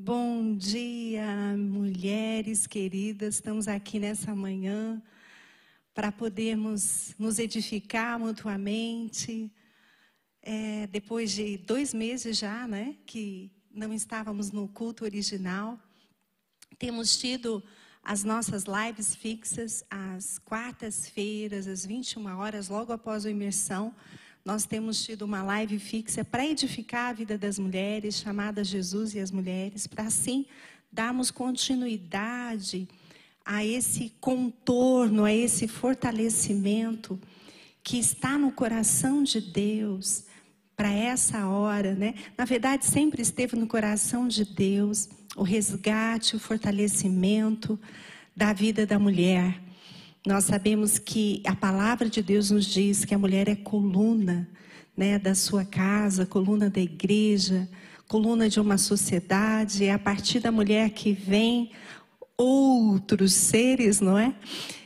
Bom dia, mulheres queridas. Estamos aqui nessa manhã para podermos nos edificar mutuamente. É, depois de dois meses já, né, que não estávamos no culto original, temos tido as nossas lives fixas às quartas-feiras, às 21 horas, logo após a imersão nós temos tido uma live fixa para edificar a vida das mulheres, chamada Jesus e as Mulheres, para assim darmos continuidade a esse contorno, a esse fortalecimento que está no coração de Deus para essa hora, né? Na verdade, sempre esteve no coração de Deus o resgate, o fortalecimento da vida da mulher. Nós sabemos que a palavra de Deus nos diz que a mulher é coluna né, da sua casa, coluna da igreja, coluna de uma sociedade. É a partir da mulher que vem outros seres, não é?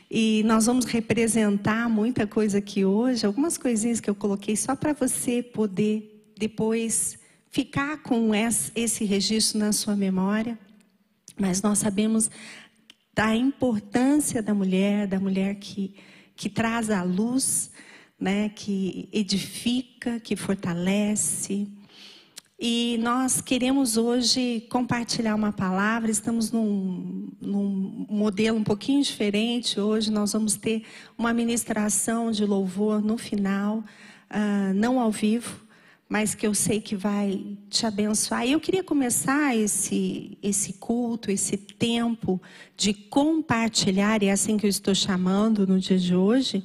E nós vamos representar muita coisa aqui hoje, algumas coisinhas que eu coloquei só para você poder depois ficar com esse registro na sua memória. Mas nós sabemos da importância da mulher, da mulher que, que traz a luz, né, que edifica, que fortalece. E nós queremos hoje compartilhar uma palavra, estamos num, num modelo um pouquinho diferente. Hoje nós vamos ter uma ministração de louvor no final, uh, não ao vivo, mas que eu sei que vai te abençoar. E eu queria começar esse, esse culto, esse tempo de compartilhar, e é assim que eu estou chamando no dia de hoje.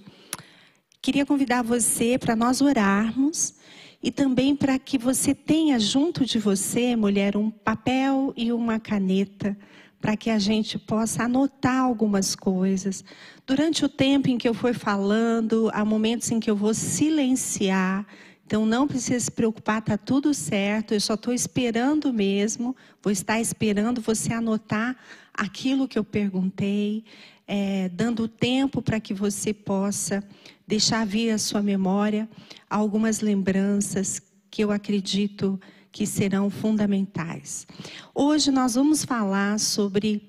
Queria convidar você para nós orarmos e também para que você tenha junto de você, mulher, um papel e uma caneta para que a gente possa anotar algumas coisas. Durante o tempo em que eu for falando, há momentos em que eu vou silenciar então não precisa se preocupar, está tudo certo. Eu só estou esperando mesmo. Vou estar esperando você anotar aquilo que eu perguntei, é, dando tempo para que você possa deixar vir à sua memória algumas lembranças que eu acredito que serão fundamentais. Hoje nós vamos falar sobre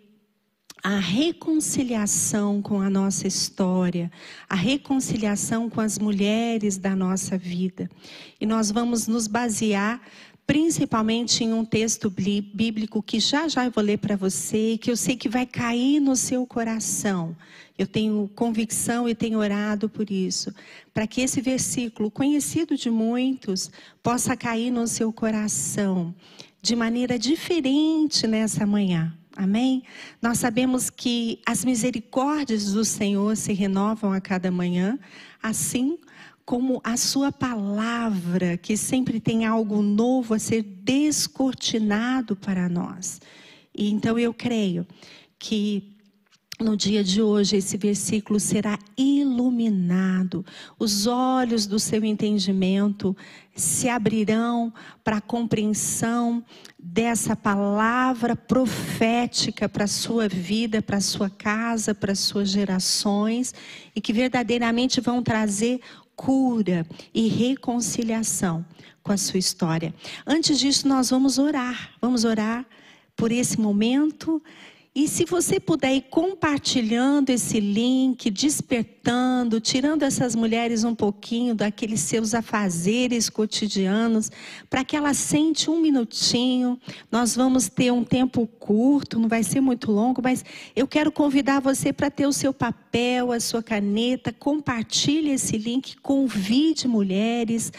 a reconciliação com a nossa história, a reconciliação com as mulheres da nossa vida. E nós vamos nos basear principalmente em um texto bíblico que já já eu vou ler para você, que eu sei que vai cair no seu coração. Eu tenho convicção e tenho orado por isso, para que esse versículo, conhecido de muitos, possa cair no seu coração de maneira diferente nessa manhã. Amém? Nós sabemos que as misericórdias do Senhor se renovam a cada manhã, assim como a sua palavra, que sempre tem algo novo a ser descortinado para nós. E então eu creio que no dia de hoje, esse versículo será iluminado, os olhos do seu entendimento se abrirão para a compreensão dessa palavra profética para a sua vida, para a sua casa, para as suas gerações, e que verdadeiramente vão trazer cura e reconciliação com a sua história. Antes disso, nós vamos orar, vamos orar por esse momento e se você puder ir compartilhando esse link, despertando, tirando essas mulheres um pouquinho daqueles seus afazeres cotidianos, para que elas sente um minutinho. Nós vamos ter um tempo curto, não vai ser muito longo, mas eu quero convidar você para ter o seu papel, a sua caneta, compartilhe esse link, convide mulheres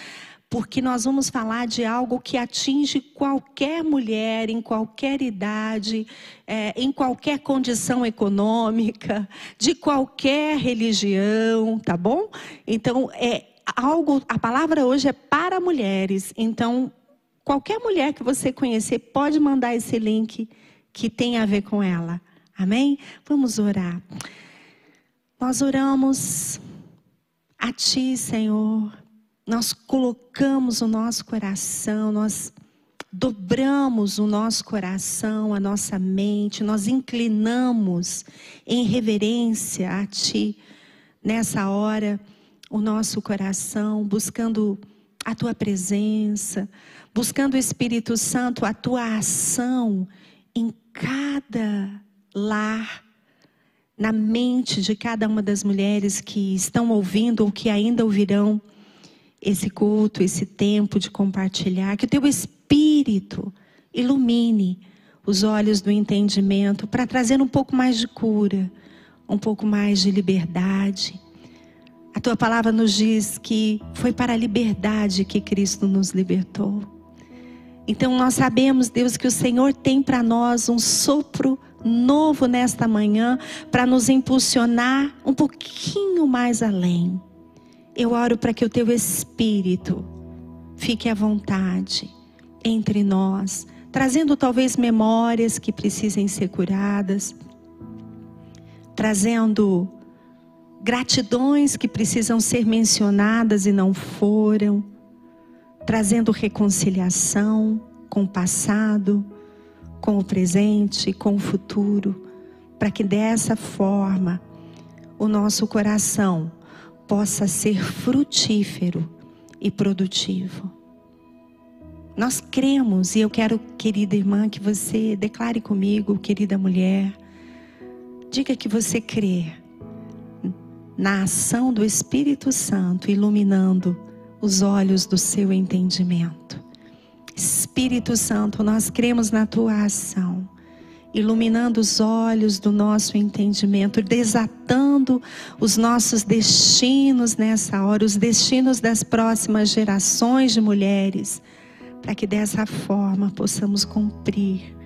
porque nós vamos falar de algo que atinge qualquer mulher, em qualquer idade, é, em qualquer condição econômica, de qualquer religião, tá bom? Então, é algo, a palavra hoje é para mulheres. Então, qualquer mulher que você conhecer pode mandar esse link que tem a ver com ela. Amém? Vamos orar. Nós oramos a Ti, Senhor nós colocamos o nosso coração, nós dobramos o nosso coração, a nossa mente, nós inclinamos em reverência a Ti. Nessa hora o nosso coração, buscando a Tua presença, buscando o Espírito Santo, a tua ação em cada lar, na mente de cada uma das mulheres que estão ouvindo ou que ainda ouvirão esse culto, esse tempo de compartilhar, que o teu Espírito ilumine os olhos do entendimento para trazer um pouco mais de cura, um pouco mais de liberdade. A tua palavra nos diz que foi para a liberdade que Cristo nos libertou. Então nós sabemos, Deus, que o Senhor tem para nós um sopro novo nesta manhã para nos impulsionar um pouquinho mais além. Eu oro para que o teu espírito fique à vontade entre nós, trazendo talvez memórias que precisem ser curadas, trazendo gratidões que precisam ser mencionadas e não foram, trazendo reconciliação com o passado, com o presente, com o futuro, para que dessa forma o nosso coração possa ser frutífero e produtivo. Nós cremos, e eu quero, querida irmã, que você declare comigo, querida mulher, diga que você crê na ação do Espírito Santo iluminando os olhos do seu entendimento. Espírito Santo, nós cremos na tua ação, iluminando os olhos do nosso entendimento, desatando os nossos destinos nessa hora, os destinos das próximas gerações de mulheres, para que dessa forma possamos cumprir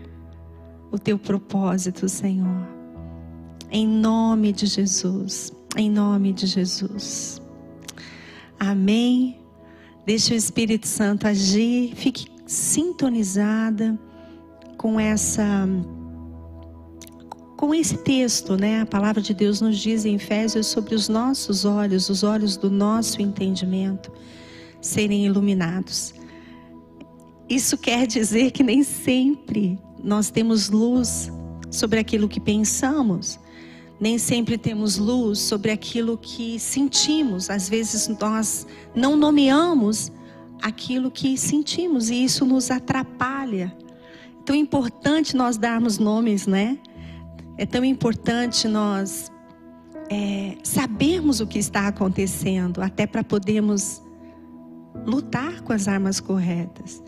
o teu propósito, Senhor. Em nome de Jesus em nome de Jesus. Amém. Deixe o Espírito Santo agir, fique sintonizada com essa com esse texto, né? A palavra de Deus nos diz em Efésios sobre os nossos olhos, os olhos do nosso entendimento serem iluminados. Isso quer dizer que nem sempre nós temos luz sobre aquilo que pensamos nem sempre temos luz sobre aquilo que sentimos. Às vezes nós não nomeamos aquilo que sentimos e isso nos atrapalha. É tão importante nós darmos nomes, né? É tão importante nós é, sabermos o que está acontecendo, até para podermos lutar com as armas corretas.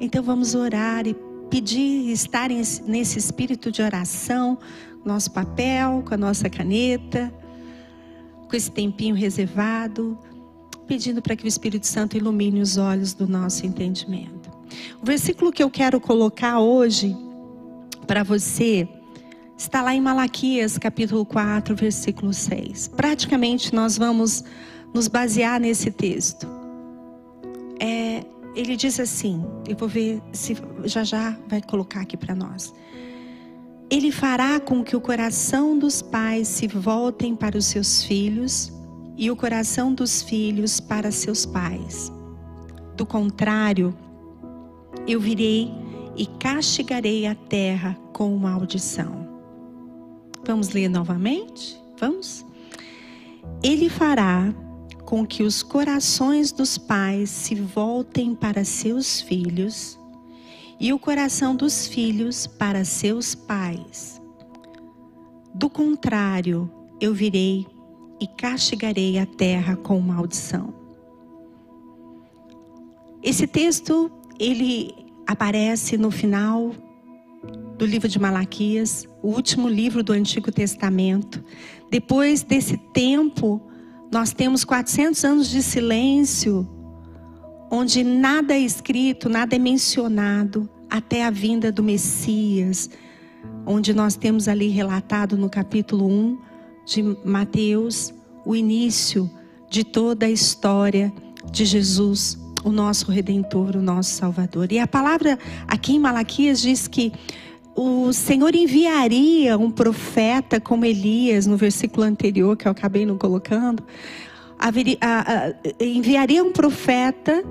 Então vamos orar e pedir estar nesse espírito de oração, nosso papel, com a nossa caneta, com esse tempinho reservado, pedindo para que o Espírito Santo ilumine os olhos do nosso entendimento. O versículo que eu quero colocar hoje para você está lá em Malaquias, capítulo 4, versículo 6. Praticamente nós vamos nos basear nesse texto. É, ele diz assim, eu vou ver se já já vai colocar aqui para nós. Ele fará com que o coração dos pais se voltem para os seus filhos e o coração dos filhos para seus pais. Do contrário, eu virei e castigarei a terra com maldição. Vamos ler novamente? Vamos? Ele fará com que os corações dos pais se voltem para seus filhos e o coração dos filhos para seus pais. Do contrário, eu virei e castigarei a terra com maldição. Esse texto, ele aparece no final do livro de Malaquias, o último livro do Antigo Testamento. Depois desse tempo, nós temos 400 anos de silêncio onde nada é escrito, nada é mencionado até a vinda do Messias, onde nós temos ali relatado no capítulo 1 de Mateus o início de toda a história de Jesus, o nosso redentor, o nosso salvador. E a palavra aqui em Malaquias diz que o Senhor enviaria um profeta como Elias, no versículo anterior que eu acabei não colocando, haveria, a, a, enviaria um profeta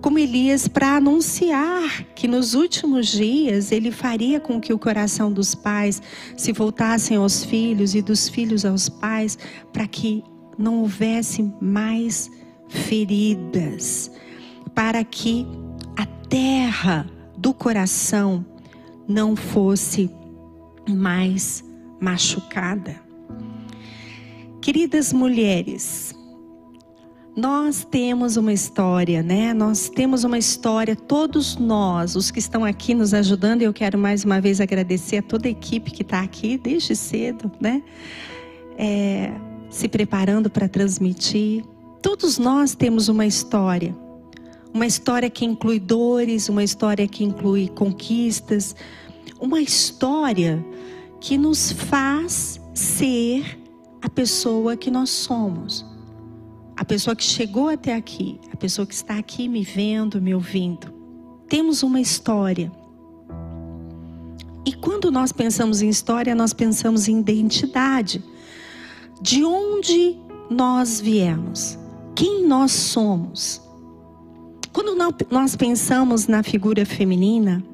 como Elias para anunciar que nos últimos dias ele faria com que o coração dos pais se voltassem aos filhos e dos filhos aos pais, para que não houvesse mais feridas, para que a terra do coração não fosse mais machucada. Queridas mulheres, nós temos uma história, né? Nós temos uma história, todos nós, os que estão aqui nos ajudando, eu quero mais uma vez agradecer a toda a equipe que está aqui desde cedo, né? É, se preparando para transmitir. Todos nós temos uma história. Uma história que inclui dores, uma história que inclui conquistas, uma história que nos faz ser a pessoa que nós somos a pessoa que chegou até aqui, a pessoa que está aqui me vendo, me ouvindo. Temos uma história. E quando nós pensamos em história, nós pensamos em identidade. De onde nós viemos? Quem nós somos? Quando nós pensamos na figura feminina,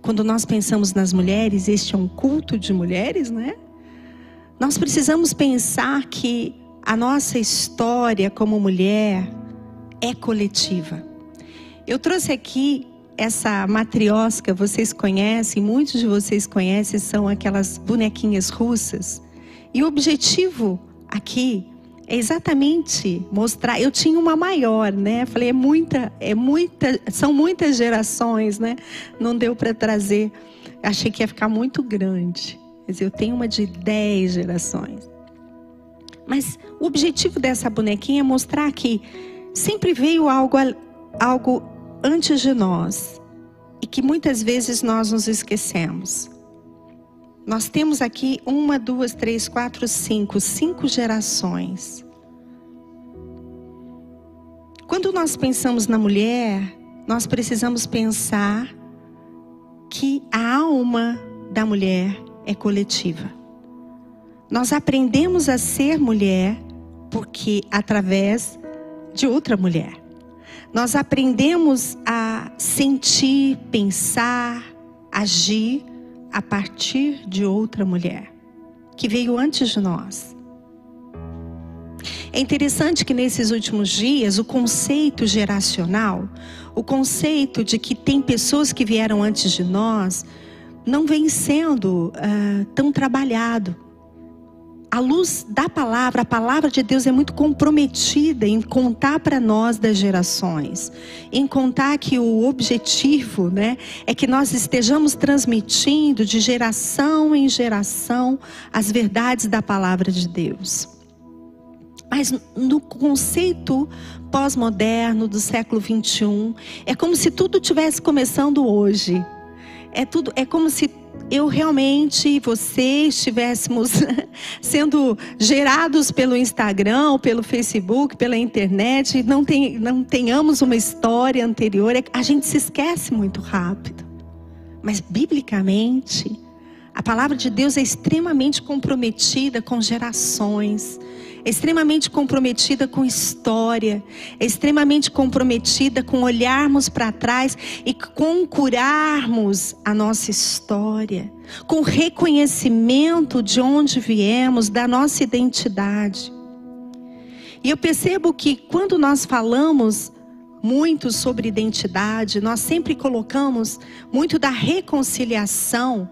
quando nós pensamos nas mulheres, este é um culto de mulheres, né? Nós precisamos pensar que a nossa história como mulher é coletiva. Eu trouxe aqui essa matriosca, vocês conhecem, muitos de vocês conhecem, são aquelas bonequinhas russas. E o objetivo aqui é exatamente mostrar. Eu tinha uma maior, né? Falei, é muita, é muita, são muitas gerações, né? Não deu para trazer. Achei que ia ficar muito grande. Mas eu tenho uma de 10 gerações. Mas o objetivo dessa bonequinha é mostrar que sempre veio algo, algo antes de nós e que muitas vezes nós nos esquecemos. Nós temos aqui uma, duas, três, quatro, cinco, cinco gerações. Quando nós pensamos na mulher, nós precisamos pensar que a alma da mulher é coletiva. Nós aprendemos a ser mulher porque através de outra mulher. Nós aprendemos a sentir, pensar, agir a partir de outra mulher que veio antes de nós. É interessante que nesses últimos dias o conceito geracional, o conceito de que tem pessoas que vieram antes de nós, não vem sendo uh, tão trabalhado a luz da palavra, a palavra de Deus é muito comprometida em contar para nós das gerações, em contar que o objetivo, né, é que nós estejamos transmitindo de geração em geração as verdades da palavra de Deus. Mas no conceito pós-moderno do século 21, é como se tudo tivesse começando hoje. É tudo, é como se eu realmente, você estivéssemos sendo gerados pelo Instagram, pelo Facebook, pela internet, não, tem, não tenhamos uma história anterior, é a gente se esquece muito rápido. Mas biblicamente, a palavra de Deus é extremamente comprometida com gerações é extremamente comprometida com história, é extremamente comprometida com olharmos para trás e com curarmos a nossa história, com reconhecimento de onde viemos, da nossa identidade. E eu percebo que quando nós falamos muito sobre identidade, nós sempre colocamos muito da reconciliação,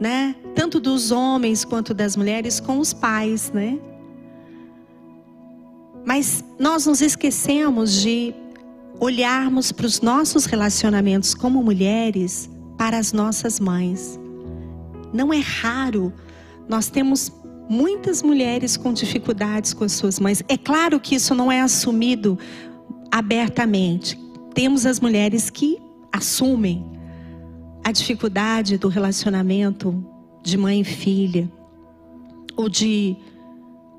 né? Tanto dos homens quanto das mulheres com os pais, né? Mas nós nos esquecemos de olharmos para os nossos relacionamentos como mulheres para as nossas mães. Não é raro, nós temos muitas mulheres com dificuldades com as suas mães. É claro que isso não é assumido abertamente. Temos as mulheres que assumem a dificuldade do relacionamento de mãe e filha, ou de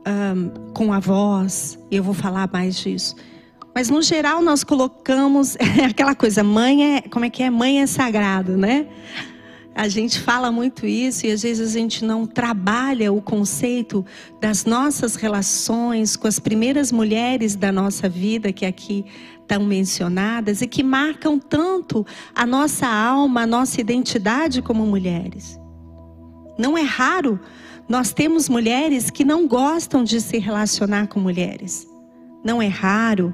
um, com avós, e eu vou falar mais disso. Mas no geral nós colocamos aquela coisa, mãe é, como é que é? Mãe é sagrado, né? A gente fala muito isso e às vezes a gente não trabalha o conceito das nossas relações com as primeiras mulheres da nossa vida que aqui estão mencionadas e que marcam tanto a nossa alma, a nossa identidade como mulheres. Não é raro nós temos mulheres que não gostam de se relacionar com mulheres. não é raro.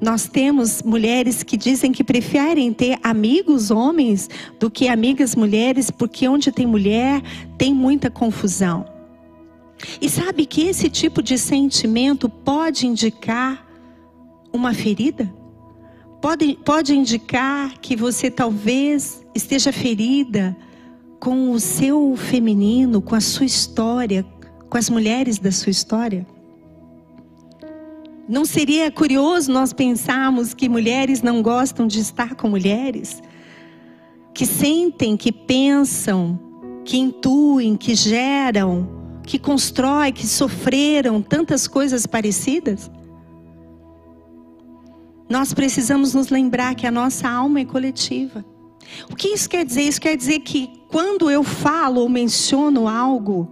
Nós temos mulheres que dizem que preferem ter amigos homens do que amigas mulheres, porque onde tem mulher tem muita confusão. E sabe que esse tipo de sentimento pode indicar uma ferida? Pode, pode indicar que você talvez esteja ferida com o seu feminino, com a sua história, com as mulheres da sua história? Não seria curioso nós pensarmos que mulheres não gostam de estar com mulheres? Que sentem, que pensam, que intuem, que geram, que constroem, que sofreram tantas coisas parecidas? Nós precisamos nos lembrar que a nossa alma é coletiva. O que isso quer dizer? Isso quer dizer que quando eu falo ou menciono algo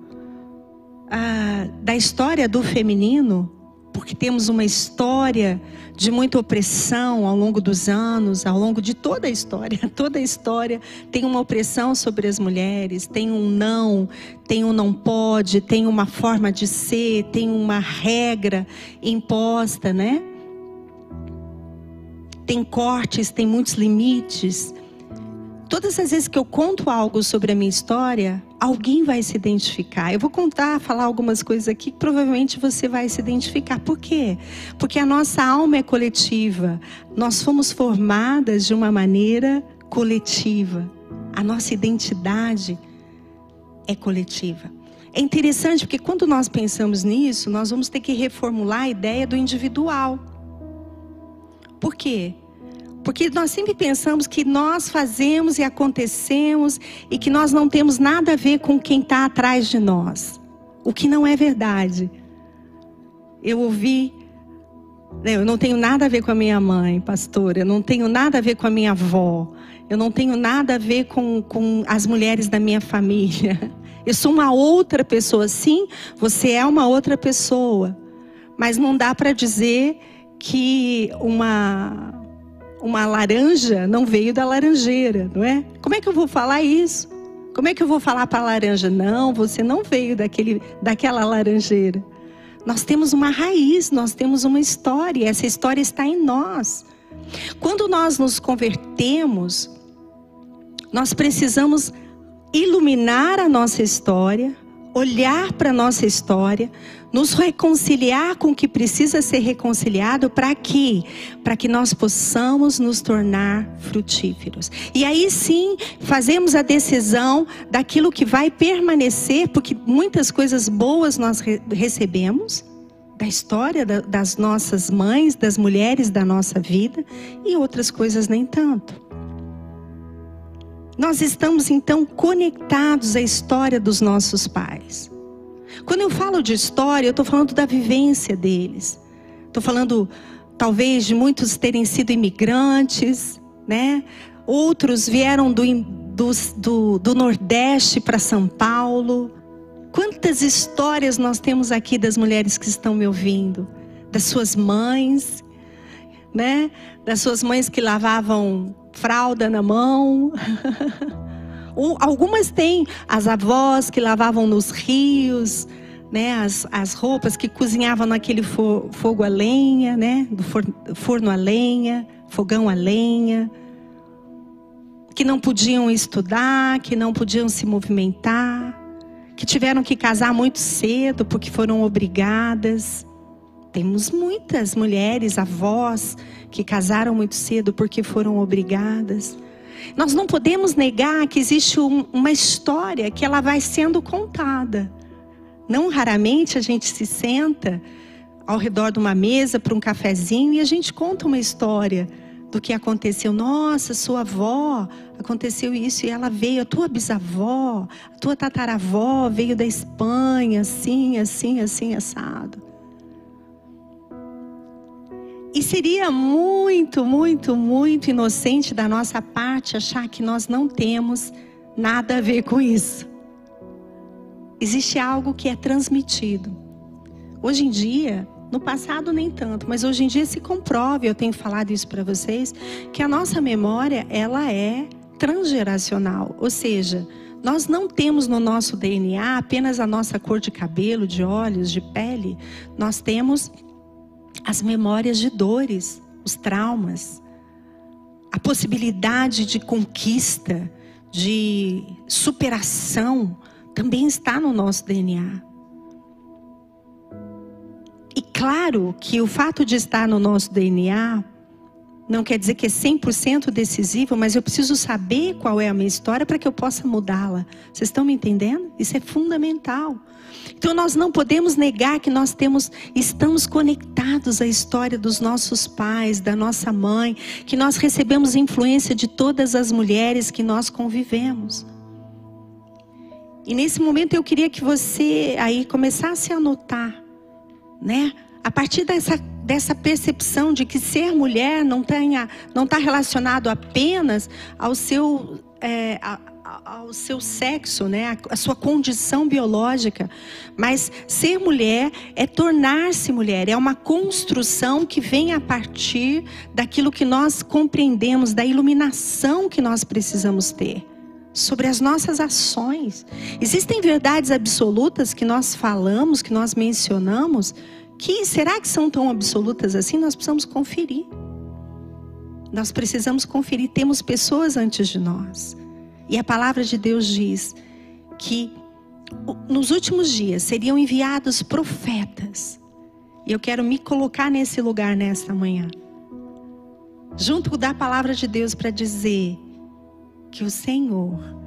ah, da história do feminino, porque temos uma história de muita opressão ao longo dos anos, ao longo de toda a história. Toda a história tem uma opressão sobre as mulheres, tem um não, tem um não pode, tem uma forma de ser, tem uma regra imposta, né? Tem cortes, tem muitos limites. Todas as vezes que eu conto algo sobre a minha história, alguém vai se identificar. Eu vou contar, falar algumas coisas aqui que provavelmente você vai se identificar. Por quê? Porque a nossa alma é coletiva. Nós fomos formadas de uma maneira coletiva. A nossa identidade é coletiva. É interessante porque quando nós pensamos nisso, nós vamos ter que reformular a ideia do individual. Por quê? Porque nós sempre pensamos que nós fazemos e acontecemos e que nós não temos nada a ver com quem está atrás de nós. O que não é verdade. Eu ouvi, né, eu não tenho nada a ver com a minha mãe, pastora, eu não tenho nada a ver com a minha avó, eu não tenho nada a ver com, com as mulheres da minha família. Eu sou uma outra pessoa. Sim, você é uma outra pessoa. Mas não dá para dizer que uma uma laranja não veio da laranjeira, não é? Como é que eu vou falar isso? Como é que eu vou falar para a laranja? Não, você não veio daquele, daquela laranjeira. Nós temos uma raiz, nós temos uma história, essa história está em nós. Quando nós nos convertemos, nós precisamos iluminar a nossa história, olhar para a nossa história, nos reconciliar com o que precisa ser reconciliado para quê? Para que nós possamos nos tornar frutíferos. E aí sim, fazemos a decisão daquilo que vai permanecer, porque muitas coisas boas nós recebemos da história das nossas mães, das mulheres da nossa vida, e outras coisas nem tanto. Nós estamos então conectados à história dos nossos pais. Quando eu falo de história, eu estou falando da vivência deles. Estou falando, talvez, de muitos terem sido imigrantes, né? Outros vieram do, do, do, do Nordeste para São Paulo. Quantas histórias nós temos aqui das mulheres que estão me ouvindo? Das suas mães, né? Das suas mães que lavavam fralda na mão. Algumas têm as avós que lavavam nos rios, né, as, as roupas que cozinhavam naquele fo, fogo a lenha, né, do forno a lenha, fogão a lenha, que não podiam estudar, que não podiam se movimentar, que tiveram que casar muito cedo porque foram obrigadas. Temos muitas mulheres, avós, que casaram muito cedo porque foram obrigadas. Nós não podemos negar que existe um, uma história que ela vai sendo contada. Não raramente a gente se senta ao redor de uma mesa para um cafezinho e a gente conta uma história do que aconteceu. Nossa, sua avó aconteceu isso e ela veio, a tua bisavó, a tua tataravó veio da Espanha, assim, assim, assim, assado. E seria muito, muito, muito inocente da nossa parte achar que nós não temos nada a ver com isso. Existe algo que é transmitido. Hoje em dia, no passado nem tanto, mas hoje em dia se comprove, eu tenho falado isso para vocês, que a nossa memória, ela é transgeracional, ou seja, nós não temos no nosso DNA apenas a nossa cor de cabelo, de olhos, de pele, nós temos as memórias de dores, os traumas, a possibilidade de conquista, de superação, também está no nosso DNA. E claro que o fato de estar no nosso DNA não quer dizer que é 100% decisivo, mas eu preciso saber qual é a minha história para que eu possa mudá-la. Vocês estão me entendendo? Isso é fundamental. Então nós não podemos negar que nós temos estamos conectados à história dos nossos pais, da nossa mãe, que nós recebemos influência de todas as mulheres que nós convivemos. E nesse momento eu queria que você aí começasse a notar, né? A partir dessa dessa percepção de que ser mulher não tenha, não está relacionado apenas ao seu é, a, ao seu sexo, né, a, sua condição biológica, mas ser mulher é tornar-se mulher, é uma construção que vem a partir daquilo que nós compreendemos, da iluminação que nós precisamos ter sobre as nossas ações. Existem verdades absolutas que nós falamos, que nós mencionamos, que será que são tão absolutas assim? Nós precisamos conferir. Nós precisamos conferir. Temos pessoas antes de nós. E a palavra de Deus diz que nos últimos dias seriam enviados profetas. E eu quero me colocar nesse lugar nesta manhã. Junto da palavra de Deus para dizer que o Senhor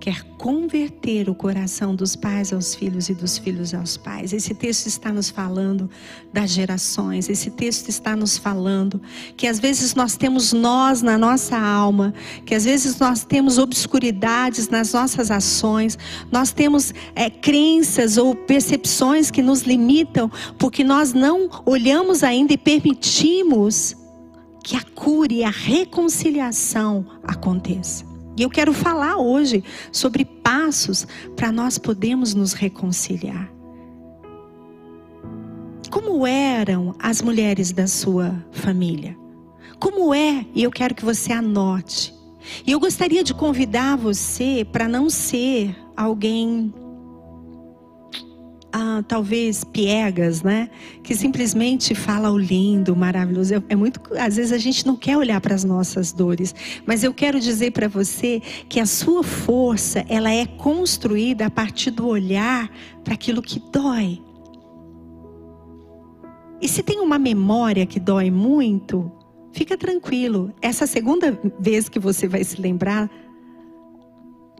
quer converter o coração dos pais aos filhos e dos filhos aos pais. Esse texto está nos falando das gerações, esse texto está nos falando que às vezes nós temos nós na nossa alma, que às vezes nós temos obscuridades nas nossas ações, nós temos é, crenças ou percepções que nos limitam, porque nós não olhamos ainda e permitimos que a cura e a reconciliação aconteça. E eu quero falar hoje sobre passos para nós podermos nos reconciliar. Como eram as mulheres da sua família? Como é? E eu quero que você anote. E eu gostaria de convidar você para não ser alguém ah, talvez piegas, né? Que simplesmente fala o lindo, o maravilhoso. É, muito, às vezes a gente não quer olhar para as nossas dores, mas eu quero dizer para você que a sua força ela é construída a partir do olhar para aquilo que dói. E se tem uma memória que dói muito, fica tranquilo. Essa segunda vez que você vai se lembrar,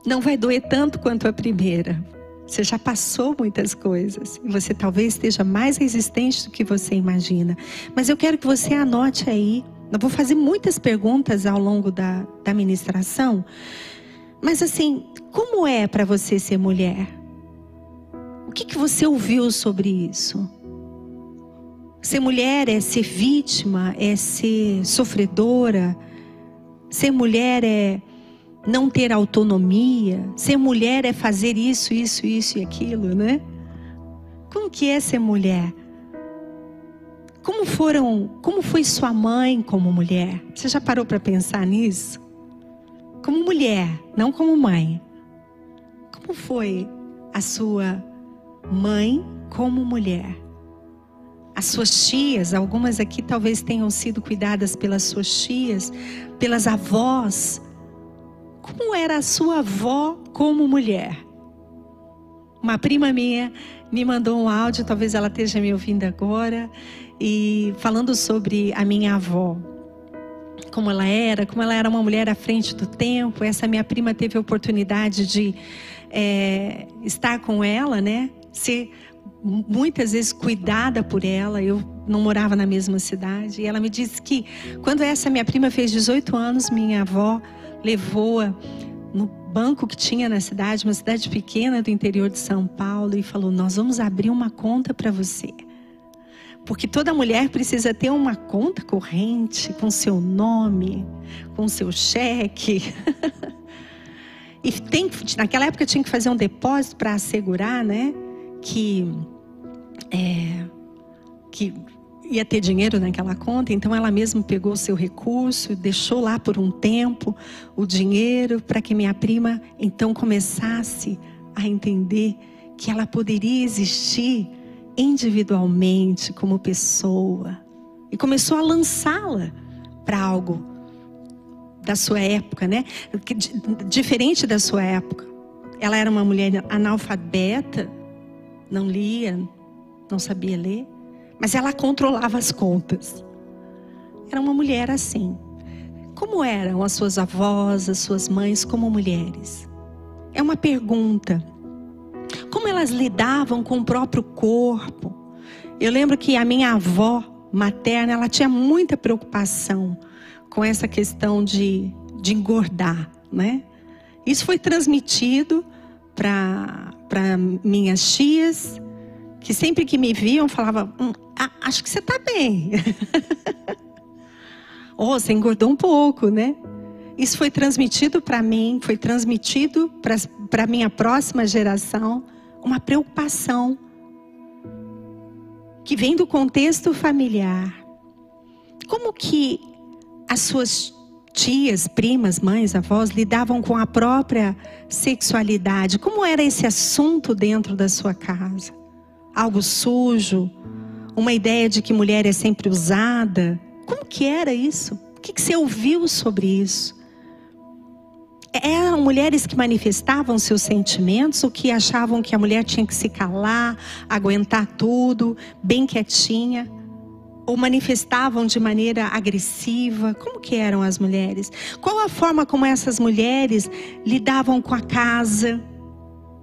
não vai doer tanto quanto a primeira você já passou muitas coisas. Você talvez esteja mais resistente do que você imagina. Mas eu quero que você anote aí. Eu vou fazer muitas perguntas ao longo da, da ministração. Mas assim, como é para você ser mulher? O que, que você ouviu sobre isso? Ser mulher é ser vítima, é ser sofredora. Ser mulher é não ter autonomia, ser mulher é fazer isso, isso, isso e aquilo, né? Como que é ser mulher? Como foram, como foi sua mãe como mulher? Você já parou para pensar nisso? Como mulher, não como mãe. Como foi a sua mãe como mulher? As suas tias, algumas aqui talvez tenham sido cuidadas pelas suas tias, pelas avós, como era a sua avó como mulher? Uma prima minha me mandou um áudio, talvez ela esteja me ouvindo agora, e falando sobre a minha avó. Como ela era, como ela era uma mulher à frente do tempo. Essa minha prima teve a oportunidade de é, estar com ela, né? Ser muitas vezes cuidada por ela. Eu não morava na mesma cidade. E ela me disse que quando essa minha prima fez 18 anos, minha avó levou-a no banco que tinha na cidade, uma cidade pequena do interior de São Paulo, e falou: Nós vamos abrir uma conta para você. Porque toda mulher precisa ter uma conta corrente com seu nome, com seu cheque. e tem, naquela época tinha que fazer um depósito para assegurar, né, que é, que ia ter dinheiro naquela conta, então ela mesma pegou o seu recurso, deixou lá por um tempo o dinheiro para que minha prima então começasse a entender que ela poderia existir individualmente como pessoa, e começou a lançá-la para algo da sua época, né? Diferente da sua época. Ela era uma mulher analfabeta, não lia, não sabia ler, mas ela controlava as contas. Era uma mulher assim. Como eram as suas avós, as suas mães como mulheres? É uma pergunta. Como elas lidavam com o próprio corpo? Eu lembro que a minha avó materna, ela tinha muita preocupação com essa questão de, de engordar, né? Isso foi transmitido para minhas tias, que sempre que me viam falavam, hum, acho que você está bem. oh, você engordou um pouco, né? Isso foi transmitido para mim, foi transmitido para a minha próxima geração, uma preocupação que vem do contexto familiar. Como que as suas tias, primas, mães, avós lidavam com a própria sexualidade? Como era esse assunto dentro da sua casa? Algo sujo? Uma ideia de que mulher é sempre usada? Como que era isso? O que, você ouviu sobre isso? Eram mulheres que manifestavam seus sentimentos ou que achavam que a mulher tinha que se calar, aguentar tudo, bem quietinha? Ou manifestavam de maneira agressiva? Como que eram as mulheres? Qual a forma como essas mulheres lidavam com a casa,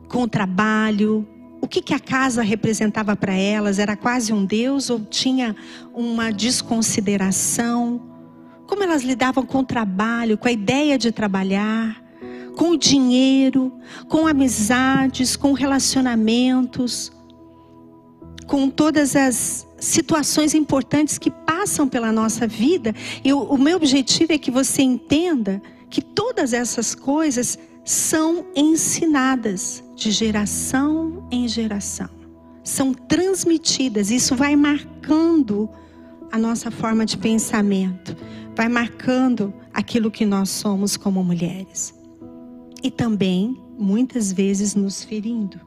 com o trabalho? O que, que a casa representava para elas? Era quase um Deus ou tinha uma desconsideração? Como elas lidavam com o trabalho, com a ideia de trabalhar, com o dinheiro, com amizades, com relacionamentos, com todas as situações importantes que passam pela nossa vida. E o, o meu objetivo é que você entenda que todas essas coisas são ensinadas de geração em geração. São transmitidas, isso vai marcando a nossa forma de pensamento vai marcando aquilo que nós somos como mulheres. E também, muitas vezes, nos ferindo.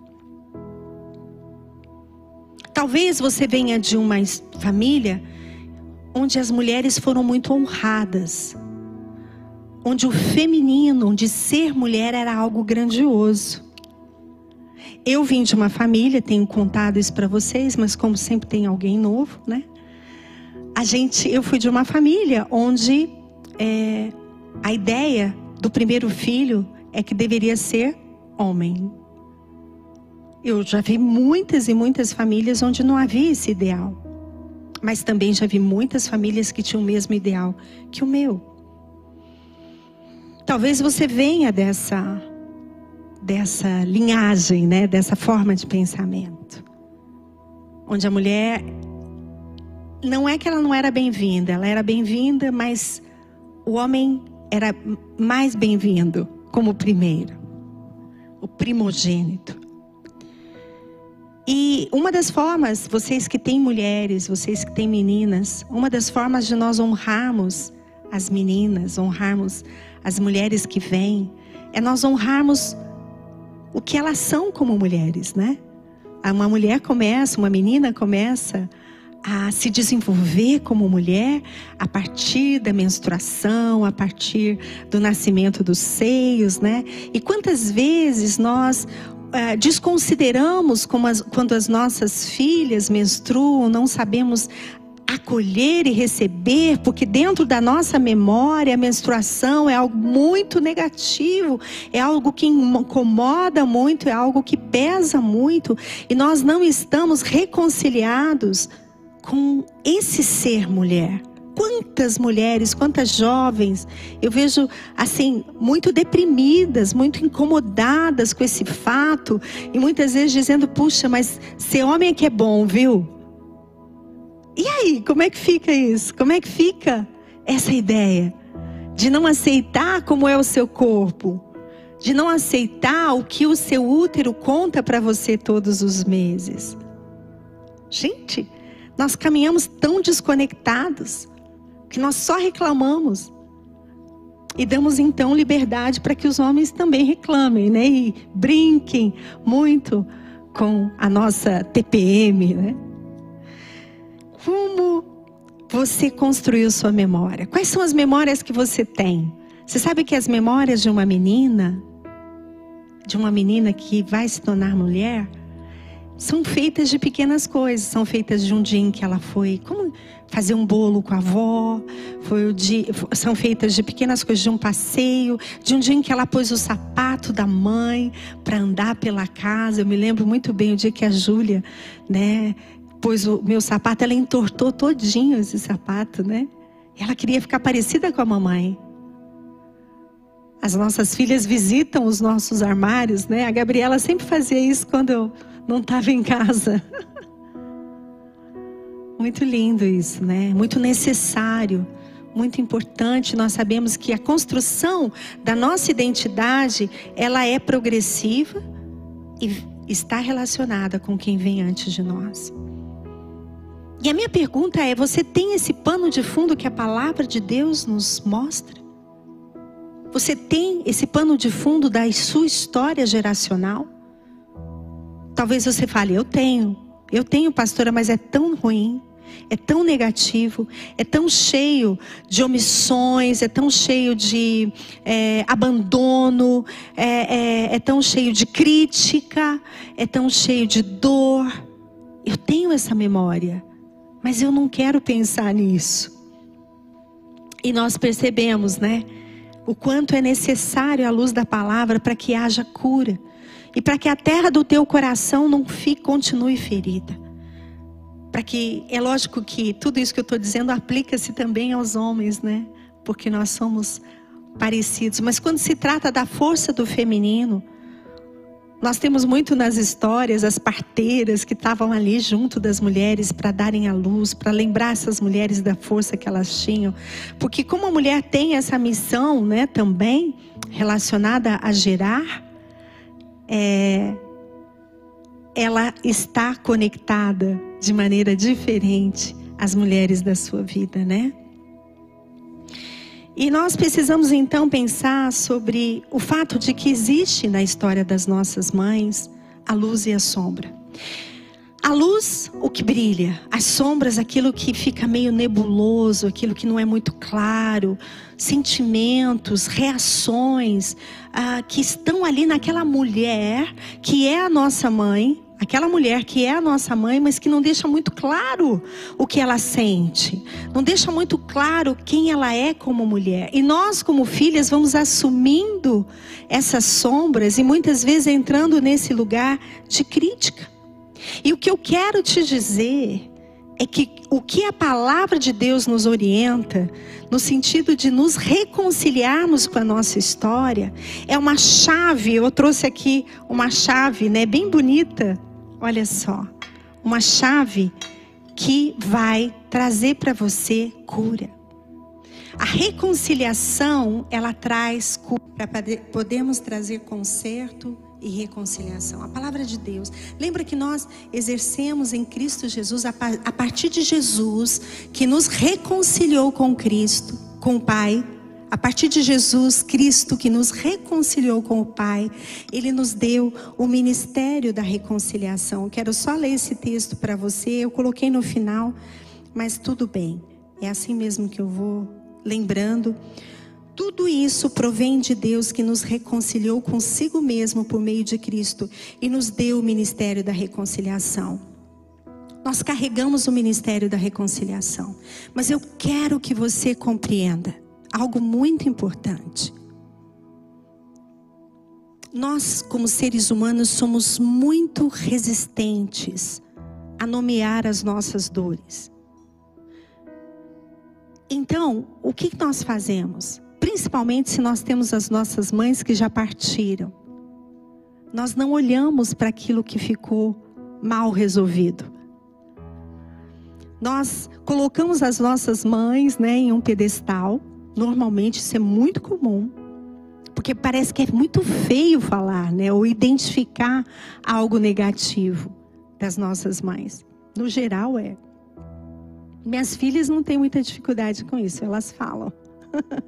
Talvez você venha de uma família onde as mulheres foram muito honradas, onde o feminino, onde ser mulher era algo grandioso. Eu vim de uma família, tenho contado isso para vocês, mas como sempre tem alguém novo, né? a gente, eu fui de uma família onde é, a ideia do primeiro filho é que deveria ser homem. Eu já vi muitas e muitas famílias onde não havia esse ideal. Mas também já vi muitas famílias que tinham o mesmo ideal que o meu. Talvez você venha dessa dessa linhagem, né, dessa forma de pensamento. Onde a mulher não é que ela não era bem-vinda, ela era bem-vinda, mas o homem era mais bem-vindo como primeiro, o primogênito. E uma das formas, vocês que têm mulheres, vocês que têm meninas, uma das formas de nós honrarmos as meninas, honrarmos as mulheres que vêm, é nós honrarmos o que elas são como mulheres, né? Uma mulher começa, uma menina começa a se desenvolver como mulher a partir da menstruação, a partir do nascimento dos seios, né? E quantas vezes nós uh, desconsideramos as, quando as nossas filhas menstruam, não sabemos acolher e receber, porque dentro da nossa memória a menstruação é algo muito negativo, é algo que incomoda muito, é algo que pesa muito, e nós não estamos reconciliados com esse ser mulher. Quantas mulheres, quantas jovens eu vejo assim, muito deprimidas, muito incomodadas com esse fato e muitas vezes dizendo: puxa, mas ser homem é que é bom, viu? E aí, como é que fica isso? Como é que fica essa ideia de não aceitar como é o seu corpo? De não aceitar o que o seu útero conta para você todos os meses? Gente, nós caminhamos tão desconectados que nós só reclamamos. E damos então liberdade para que os homens também reclamem, né? E brinquem muito com a nossa TPM, né? Como você construiu sua memória? Quais são as memórias que você tem? Você sabe que as memórias de uma menina, de uma menina que vai se tornar mulher, são feitas de pequenas coisas, são feitas de um dia em que ela foi como fazer um bolo com a avó, foi o dia, são feitas de pequenas coisas, de um passeio, de um dia em que ela pôs o sapato da mãe para andar pela casa. Eu me lembro muito bem o dia que a Júlia, né, pôs o meu sapato, ela entortou todinho esse sapato, né? Ela queria ficar parecida com a mamãe. As nossas filhas visitam os nossos armários, né? A Gabriela sempre fazia isso quando eu não estava em casa. Muito lindo isso, né? Muito necessário, muito importante. Nós sabemos que a construção da nossa identidade, ela é progressiva e está relacionada com quem vem antes de nós. E a minha pergunta é: você tem esse pano de fundo que a palavra de Deus nos mostra? Você tem esse pano de fundo da sua história geracional? Talvez você fale, eu tenho, eu tenho, pastora, mas é tão ruim, é tão negativo, é tão cheio de omissões, é tão cheio de é, abandono, é, é, é tão cheio de crítica, é tão cheio de dor. Eu tenho essa memória, mas eu não quero pensar nisso. E nós percebemos, né? O quanto é necessário a luz da palavra para que haja cura e para que a terra do teu coração não fique, continue ferida. Para que, é lógico que tudo isso que eu estou dizendo aplica-se também aos homens, né? Porque nós somos parecidos. Mas quando se trata da força do feminino, nós temos muito nas histórias as parteiras que estavam ali junto das mulheres para darem a luz, para lembrar essas mulheres da força que elas tinham. Porque como a mulher tem essa missão, né, também relacionada a gerar, é, ela está conectada de maneira diferente às mulheres da sua vida, né? E nós precisamos então pensar sobre o fato de que existe na história das nossas mães a luz e a sombra. A luz, o que brilha, as sombras, aquilo que fica meio nebuloso, aquilo que não é muito claro, sentimentos, reações ah, que estão ali naquela mulher que é a nossa mãe, aquela mulher que é a nossa mãe, mas que não deixa muito claro o que ela sente, não deixa muito claro quem ela é como mulher. E nós, como filhas, vamos assumindo essas sombras e muitas vezes entrando nesse lugar de crítica. E o que eu quero te dizer é que o que a palavra de Deus nos orienta, no sentido de nos reconciliarmos com a nossa história, é uma chave. Eu trouxe aqui uma chave, né, bem bonita. Olha só, uma chave que vai trazer para você cura. A reconciliação, ela traz cura para podermos trazer conserto e reconciliação. A palavra de Deus. Lembra que nós exercemos em Cristo Jesus, a partir de Jesus, que nos reconciliou com Cristo, com o Pai. A partir de Jesus Cristo, que nos reconciliou com o Pai, Ele nos deu o ministério da reconciliação. quero só ler esse texto para você. Eu coloquei no final, mas tudo bem. É assim mesmo que eu vou lembrando. Tudo isso provém de Deus que nos reconciliou consigo mesmo por meio de Cristo e nos deu o ministério da reconciliação. Nós carregamos o ministério da reconciliação, mas eu quero que você compreenda algo muito importante. Nós, como seres humanos, somos muito resistentes a nomear as nossas dores. Então, o que nós fazemos? Principalmente se nós temos as nossas mães que já partiram. Nós não olhamos para aquilo que ficou mal resolvido. Nós colocamos as nossas mães né, em um pedestal. Normalmente isso é muito comum. Porque parece que é muito feio falar, né? Ou identificar algo negativo das nossas mães. No geral é. Minhas filhas não têm muita dificuldade com isso, elas falam.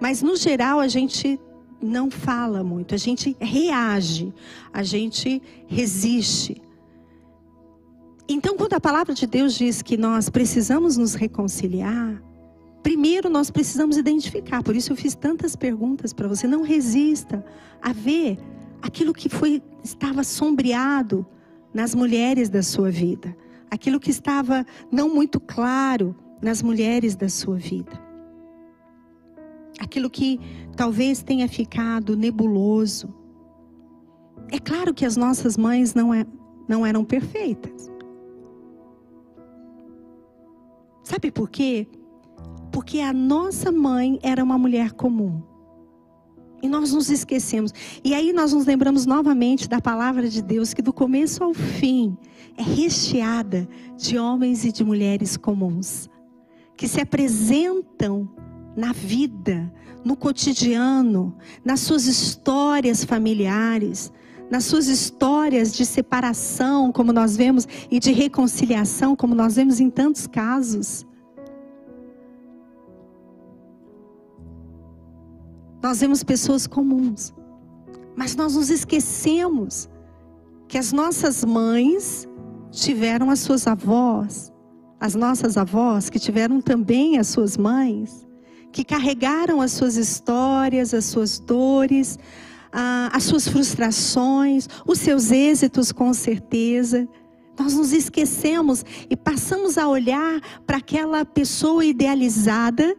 Mas no geral a gente não fala muito, a gente reage, a gente resiste. Então, quando a palavra de Deus diz que nós precisamos nos reconciliar, primeiro nós precisamos identificar. Por isso eu fiz tantas perguntas para você. Não resista a ver aquilo que foi estava sombreado nas mulheres da sua vida, aquilo que estava não muito claro nas mulheres da sua vida. Aquilo que talvez tenha ficado nebuloso. É claro que as nossas mães não, é, não eram perfeitas. Sabe por quê? Porque a nossa mãe era uma mulher comum. E nós nos esquecemos. E aí nós nos lembramos novamente da palavra de Deus, que do começo ao fim é recheada de homens e de mulheres comuns, que se apresentam na vida, no cotidiano, nas suas histórias familiares, nas suas histórias de separação, como nós vemos, e de reconciliação, como nós vemos em tantos casos. Nós vemos pessoas comuns, mas nós nos esquecemos que as nossas mães tiveram as suas avós, as nossas avós que tiveram também as suas mães, que carregaram as suas histórias, as suas dores, as suas frustrações, os seus êxitos, com certeza. Nós nos esquecemos e passamos a olhar para aquela pessoa idealizada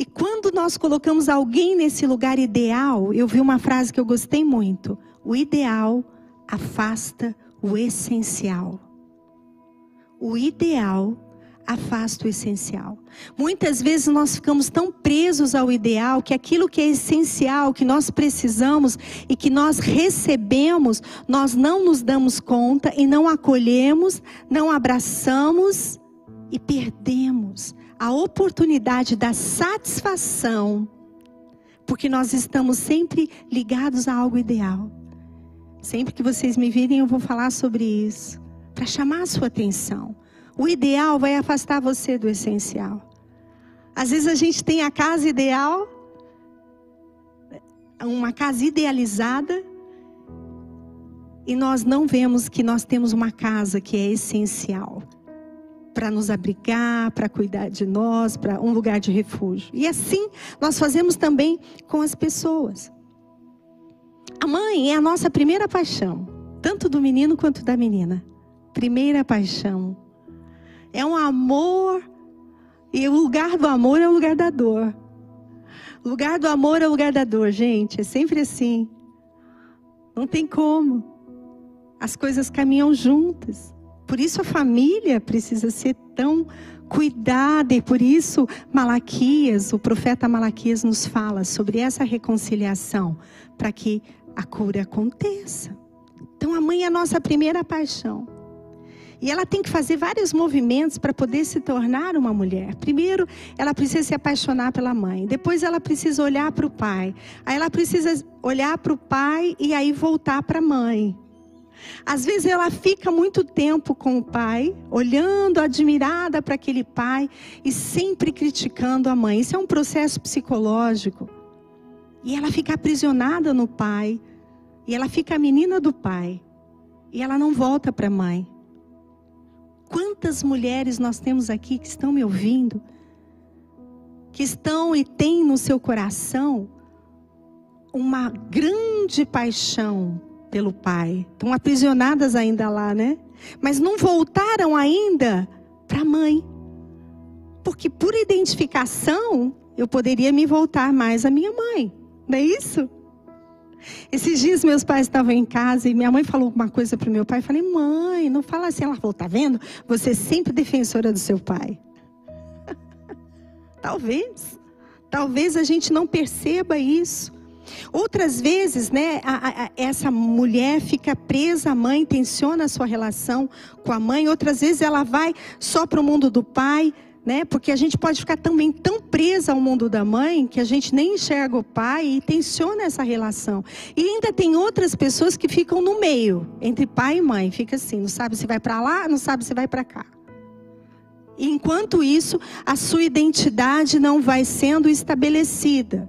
e quando nós colocamos alguém nesse lugar ideal, eu vi uma frase que eu gostei muito: o ideal afasta o essencial. O ideal afasta o essencial. Muitas vezes nós ficamos tão presos ao ideal que aquilo que é essencial, que nós precisamos e que nós recebemos, nós não nos damos conta e não acolhemos, não abraçamos e perdemos a oportunidade da satisfação, porque nós estamos sempre ligados a algo ideal. Sempre que vocês me virem, eu vou falar sobre isso, para chamar a sua atenção. O ideal vai afastar você do essencial. Às vezes a gente tem a casa ideal, uma casa idealizada, e nós não vemos que nós temos uma casa que é essencial para nos abrigar, para cuidar de nós, para um lugar de refúgio. E assim nós fazemos também com as pessoas. A mãe é a nossa primeira paixão, tanto do menino quanto da menina. Primeira paixão. É um amor, e o lugar do amor é o lugar da dor. O lugar do amor é o lugar da dor, gente. É sempre assim. Não tem como. As coisas caminham juntas. Por isso a família precisa ser tão cuidada e por isso Malaquias, o profeta Malaquias nos fala sobre essa reconciliação para que a cura aconteça. Então a mãe é a nossa primeira paixão. E ela tem que fazer vários movimentos para poder se tornar uma mulher. Primeiro, ela precisa se apaixonar pela mãe. Depois, ela precisa olhar para o pai. Aí, ela precisa olhar para o pai e aí voltar para a mãe. Às vezes ela fica muito tempo com o pai, olhando admirada para aquele pai e sempre criticando a mãe. Isso é um processo psicológico. E ela fica aprisionada no pai, e ela fica a menina do pai, e ela não volta para a mãe. Quantas mulheres nós temos aqui que estão me ouvindo, que estão e têm no seu coração uma grande paixão pelo pai. Estão aprisionadas ainda lá, né? Mas não voltaram ainda para a mãe. Porque por identificação, eu poderia me voltar mais à minha mãe. Não é isso? Esses dias meus pais estavam em casa e minha mãe falou uma coisa para o meu pai. Eu falei, mãe, não fala assim. Ela falou, tá vendo? Você é sempre defensora do seu pai. Talvez. Talvez a gente não perceba isso. Outras vezes, né, a, a, essa mulher fica presa à mãe, tensiona a sua relação com a mãe. Outras vezes ela vai só para o mundo do pai, né? Porque a gente pode ficar também tão presa ao mundo da mãe que a gente nem enxerga o pai e tensiona essa relação. E ainda tem outras pessoas que ficam no meio, entre pai e mãe, fica assim, não sabe se vai para lá, não sabe se vai para cá. Enquanto isso, a sua identidade não vai sendo estabelecida.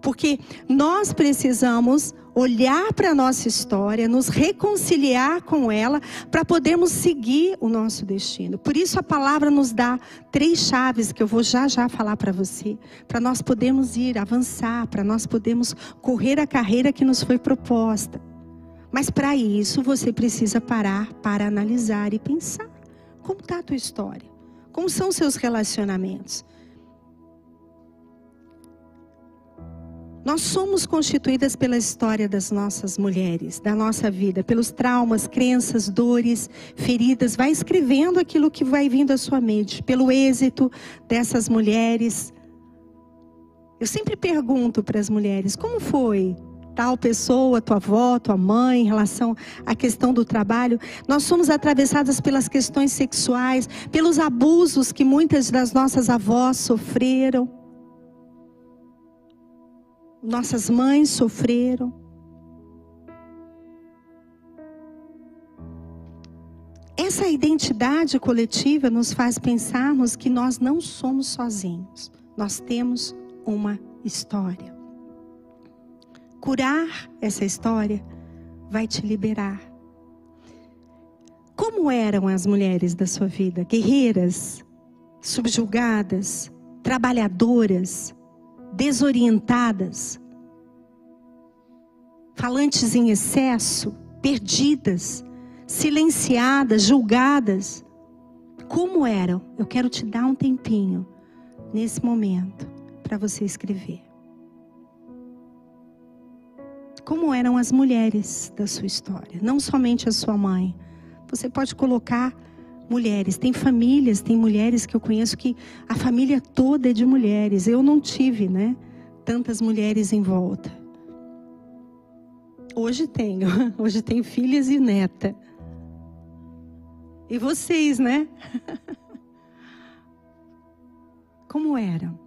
Porque nós precisamos olhar para a nossa história, nos reconciliar com ela, para podermos seguir o nosso destino. Por isso a palavra nos dá três chaves que eu vou já já falar para você, para nós podermos ir, avançar, para nós podermos correr a carreira que nos foi proposta. Mas para isso você precisa parar para analisar e pensar. Como está a tua história? Como são os seus relacionamentos? Nós somos constituídas pela história das nossas mulheres, da nossa vida, pelos traumas, crenças, dores, feridas. Vai escrevendo aquilo que vai vindo à sua mente, pelo êxito dessas mulheres. Eu sempre pergunto para as mulheres: como foi tal pessoa, tua avó, tua mãe, em relação à questão do trabalho? Nós somos atravessadas pelas questões sexuais, pelos abusos que muitas das nossas avós sofreram nossas mães sofreram. Essa identidade coletiva nos faz pensarmos que nós não somos sozinhos. Nós temos uma história. Curar essa história vai te liberar. Como eram as mulheres da sua vida? Guerreiras, subjugadas, trabalhadoras, desorientadas, falantes em excesso, perdidas, silenciadas, julgadas. Como eram? Eu quero te dar um tempinho nesse momento para você escrever. Como eram as mulheres da sua história, não somente a sua mãe. Você pode colocar mulheres. Tem famílias, tem mulheres que eu conheço que a família toda é de mulheres. Eu não tive, né? Tantas mulheres em volta. Hoje tenho. Hoje tenho filhas e neta. E vocês, né? Como eram?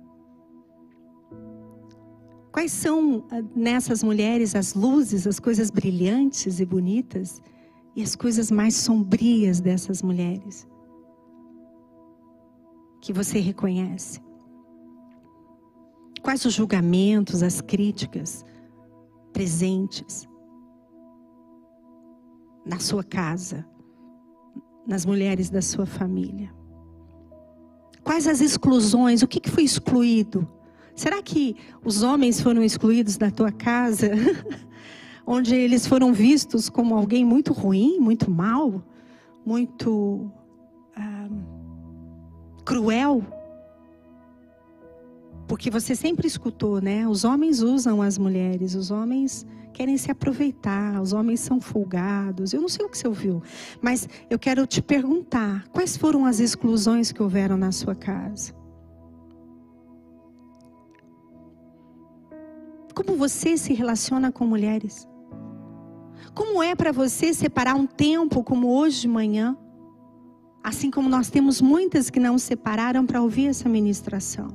Quais são ah, nessas mulheres as luzes, as coisas brilhantes e bonitas? E as coisas mais sombrias dessas mulheres que você reconhece? Quais os julgamentos, as críticas presentes na sua casa, nas mulheres da sua família? Quais as exclusões? O que, foi excluído? Será que os homens foram excluídos da tua casa? onde eles foram vistos como alguém muito ruim, muito mal, muito ah, cruel. Porque você sempre escutou, né? Os homens usam as mulheres, os homens querem se aproveitar, os homens são folgados. Eu não sei o que você ouviu, mas eu quero te perguntar: quais foram as exclusões que houveram na sua casa? Como você se relaciona com mulheres? Como é para você separar um tempo como hoje de manhã? Assim como nós temos muitas que não separaram para ouvir essa ministração.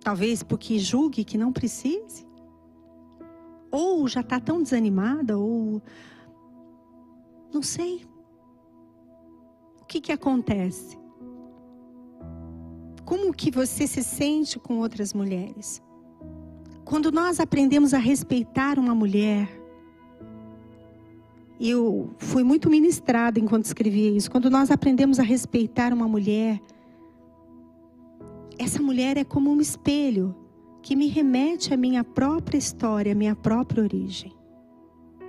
Talvez porque julgue que não precise. Ou já está tão desanimada, ou. Não sei. O que, que acontece? Como que você se sente com outras mulheres? Quando nós aprendemos a respeitar uma mulher, eu fui muito ministrada enquanto escrevia isso. Quando nós aprendemos a respeitar uma mulher, essa mulher é como um espelho que me remete à minha própria história, à minha própria origem.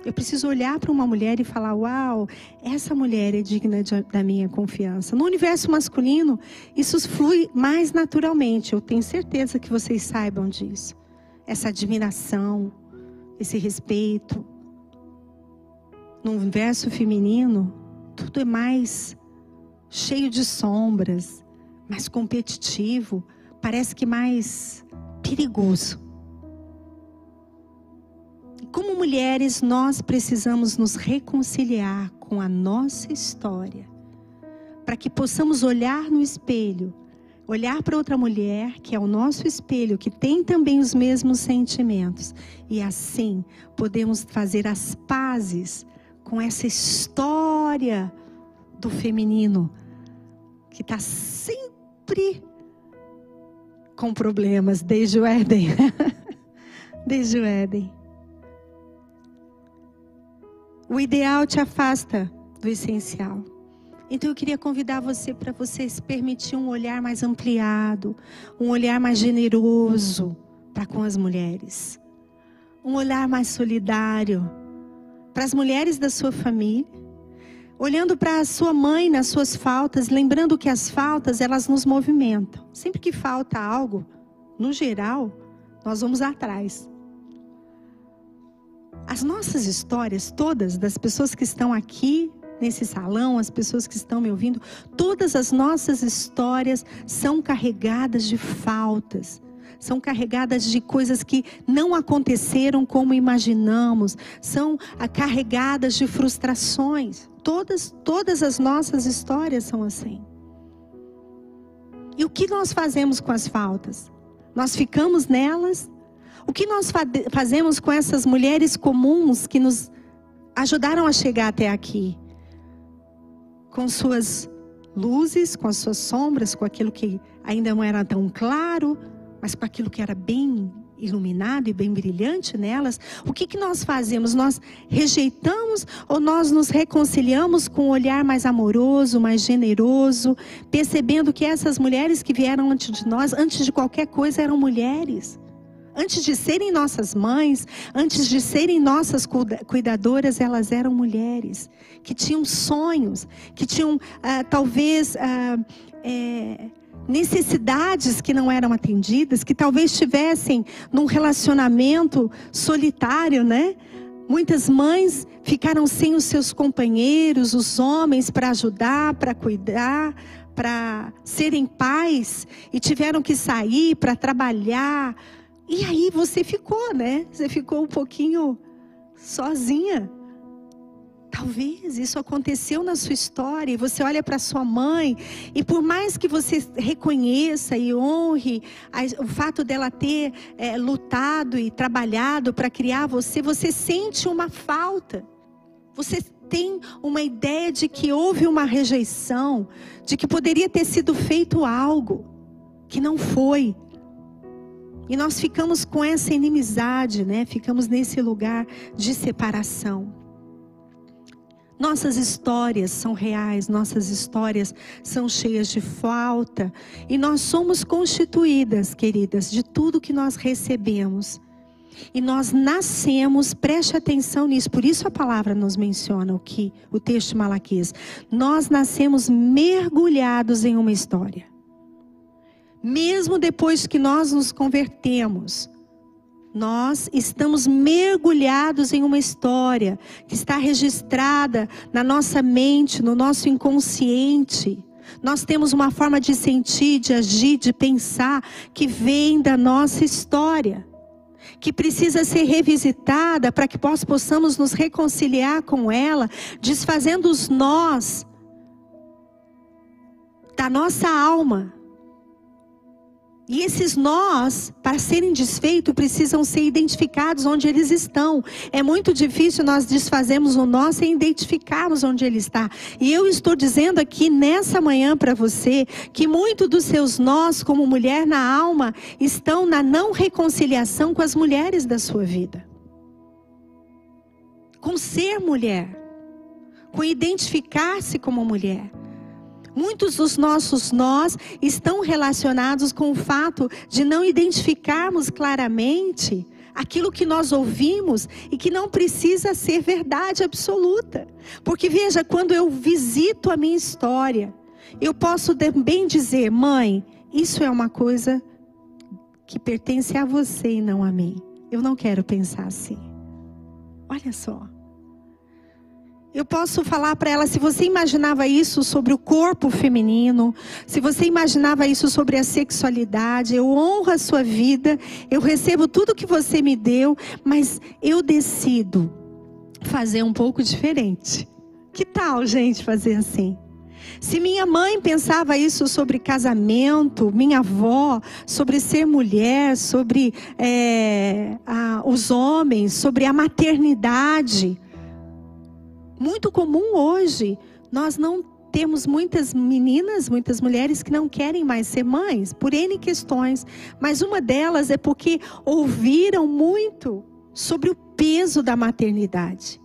Eu preciso olhar para uma mulher e falar: Uau, essa mulher é digna de, da minha confiança. No universo masculino, isso flui mais naturalmente. Eu tenho certeza que vocês saibam disso essa admiração, esse respeito. No universo feminino, tudo é mais cheio de sombras, mais competitivo, parece que mais perigoso. E como mulheres, nós precisamos nos reconciliar com a nossa história, para que possamos olhar no espelho olhar para outra mulher que é o nosso espelho, que tem também os mesmos sentimentos, e assim podemos fazer as pazes com essa história do feminino que está sempre com problemas desde o Éden. desde o Éden. O ideal te afasta do essencial. Então eu queria convidar você para você se permitir um olhar mais ampliado, um olhar mais generoso para com as mulheres, um olhar mais solidário para as mulheres da sua família, olhando para a sua mãe nas suas faltas, lembrando que as faltas elas nos movimentam. Sempre que falta algo, no geral, nós vamos atrás. As nossas histórias, todas das pessoas que estão aqui nesse salão, as pessoas que estão me ouvindo, todas as nossas histórias são carregadas de faltas, são carregadas de coisas que não aconteceram como imaginamos, são carregadas de frustrações. Todas, todas as nossas histórias são assim. E o que nós fazemos com as faltas? Nós ficamos nelas? O que nós fazemos com essas mulheres comuns que nos ajudaram a chegar até aqui? Com suas luzes, com as suas sombras, com aquilo que ainda não era tão claro, mas com aquilo que era bem iluminado e bem brilhante nelas, o que, que nós fazemos? Nós rejeitamos ou nós nos reconciliamos com um olhar mais amoroso, mais generoso, percebendo que essas mulheres que vieram antes de nós, antes de qualquer coisa, eram mulheres. Antes de serem nossas mães, antes de serem nossas cuidadoras, elas eram mulheres que tinham sonhos, que tinham ah, talvez ah, é, necessidades que não eram atendidas, que talvez estivessem num relacionamento solitário, né? Muitas mães ficaram sem os seus companheiros, os homens, para ajudar, para cuidar, para serem pais e tiveram que sair para trabalhar e aí você ficou, né? Você ficou um pouquinho sozinha. Talvez isso aconteceu na sua história e você olha para sua mãe e por mais que você reconheça e honre o fato dela ter é, lutado e trabalhado para criar você, você sente uma falta. Você tem uma ideia de que houve uma rejeição, de que poderia ter sido feito algo que não foi. E nós ficamos com essa inimizade, né? Ficamos nesse lugar de separação. Nossas histórias são reais, nossas histórias são cheias de falta, e nós somos constituídas, queridas, de tudo que nós recebemos. E nós nascemos, preste atenção nisso, por isso a palavra nos menciona o que o texto de Malaquias. Nós nascemos mergulhados em uma história mesmo depois que nós nos convertemos, nós estamos mergulhados em uma história que está registrada na nossa mente, no nosso inconsciente. Nós temos uma forma de sentir, de agir, de pensar que vem da nossa história, que precisa ser revisitada para que nós possamos nos reconciliar com ela, desfazendo os nós da nossa alma e esses nós, para serem desfeitos, precisam ser identificados onde eles estão. É muito difícil nós desfazermos o nós sem identificarmos onde ele está. E eu estou dizendo aqui nessa manhã para você que muito dos seus nós, como mulher na alma, estão na não reconciliação com as mulheres da sua vida. Com ser mulher, com identificar-se como mulher. Muitos dos nossos nós estão relacionados com o fato de não identificarmos claramente aquilo que nós ouvimos e que não precisa ser verdade absoluta. Porque veja, quando eu visito a minha história, eu posso também dizer, mãe, isso é uma coisa que pertence a você e não a mim. Eu não quero pensar assim. Olha só. Eu posso falar para ela se você imaginava isso sobre o corpo feminino, se você imaginava isso sobre a sexualidade, eu honro a sua vida, eu recebo tudo que você me deu, mas eu decido fazer um pouco diferente. Que tal, gente, fazer assim? Se minha mãe pensava isso sobre casamento, minha avó, sobre ser mulher, sobre é, a, os homens, sobre a maternidade, muito comum hoje nós não temos muitas meninas, muitas mulheres que não querem mais ser mães, por N questões. Mas uma delas é porque ouviram muito sobre o peso da maternidade.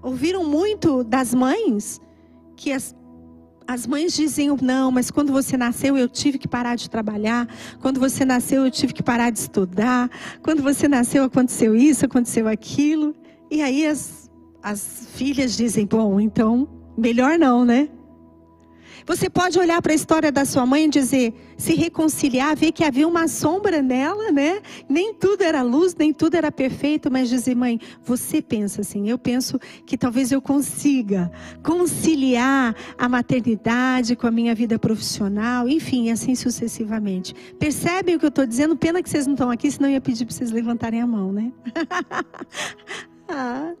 Ouviram muito das mães que as, as mães diziam: não, mas quando você nasceu eu tive que parar de trabalhar, quando você nasceu eu tive que parar de estudar, quando você nasceu aconteceu isso, aconteceu aquilo. E aí as, as filhas dizem: bom, então melhor não, né? Você pode olhar para a história da sua mãe e dizer, se reconciliar, ver que havia uma sombra nela, né? Nem tudo era luz, nem tudo era perfeito, mas dizer, mãe, você pensa assim, eu penso que talvez eu consiga conciliar a maternidade com a minha vida profissional, enfim, assim sucessivamente. Percebem o que eu estou dizendo? Pena que vocês não estão aqui, senão eu ia pedir para vocês levantarem a mão, né? ah,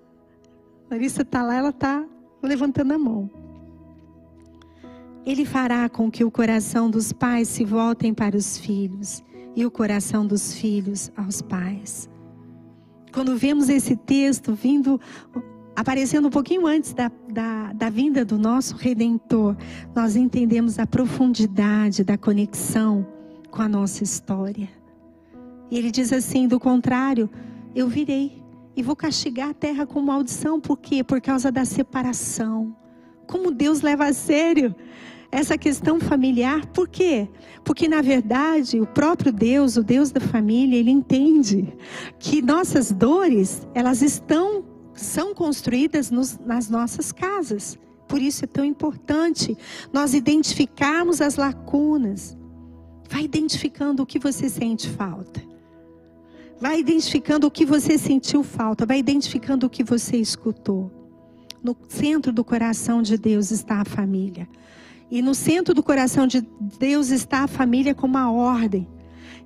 Larissa está lá, ela está levantando a mão. Ele fará com que o coração dos pais se voltem para os filhos e o coração dos filhos aos pais. Quando vemos esse texto vindo, aparecendo um pouquinho antes da, da, da vinda do nosso Redentor, nós entendemos a profundidade da conexão com a nossa história. E ele diz assim: do contrário, eu virei e vou castigar a terra com maldição, por quê? Por causa da separação. Como Deus leva a sério essa questão familiar. Por quê? Porque, na verdade, o próprio Deus, o Deus da família, ele entende que nossas dores, elas estão, são construídas nos, nas nossas casas. Por isso é tão importante nós identificarmos as lacunas. Vai identificando o que você sente falta. Vai identificando o que você sentiu falta. Vai identificando o que você escutou. No centro do coração de Deus está a família. E no centro do coração de Deus está a família como uma ordem.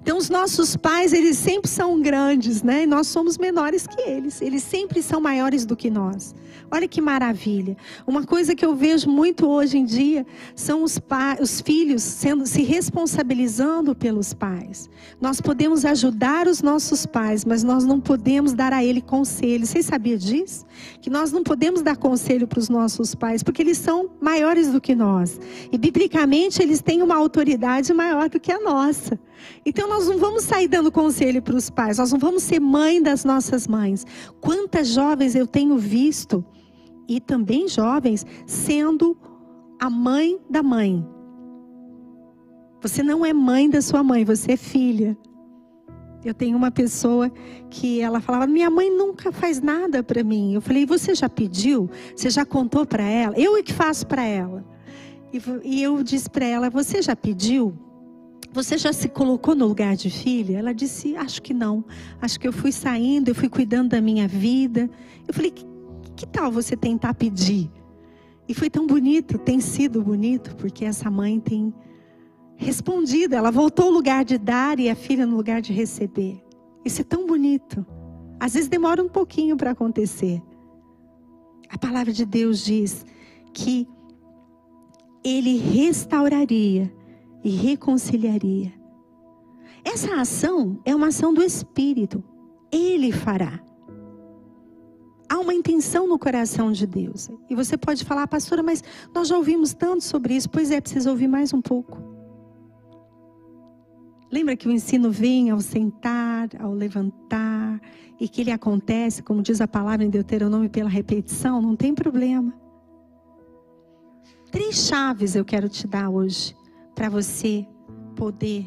Então os nossos pais, eles sempre são grandes, né? E nós somos menores que eles. Eles sempre são maiores do que nós. Olha que maravilha. Uma coisa que eu vejo muito hoje em dia são os, os filhos sendo se responsabilizando pelos pais. Nós podemos ajudar os nossos pais, mas nós não podemos dar a ele conselho. Vocês sabiam disso? Que nós não podemos dar conselho para os nossos pais, porque eles são maiores do que nós. E biblicamente eles têm uma autoridade maior do que a nossa. Então nós não vamos sair dando conselho para os pais, nós não vamos ser mãe das nossas mães. Quantas jovens eu tenho visto, e também jovens, sendo a mãe da mãe. Você não é mãe da sua mãe, você é filha. Eu tenho uma pessoa que ela falava: Minha mãe nunca faz nada para mim. Eu falei: Você já pediu? Você já contou para ela? Eu é que faço para ela. E eu disse para ela: Você já pediu? Você já se colocou no lugar de filha? Ela disse: Acho que não. Acho que eu fui saindo, eu fui cuidando da minha vida. Eu falei: Que, tal você tentar pedir? E foi tão bonito, tem sido bonito, porque essa mãe tem respondido. Ela voltou ao lugar de dar e a filha no lugar de receber. Isso é tão bonito. Às vezes demora um pouquinho para acontecer. A palavra de Deus diz que Ele restauraria e reconciliaria. Essa ação é uma ação do Espírito. Ele fará. Há uma intenção no coração de Deus. E você pode falar, pastora, mas nós já ouvimos tanto sobre isso. Pois é, precisa ouvir mais um pouco. Lembra que o ensino vem ao sentar, ao levantar, e que ele acontece, como diz a palavra em Deuteronômio, pela repetição? Não tem problema. Três chaves eu quero te dar hoje para você poder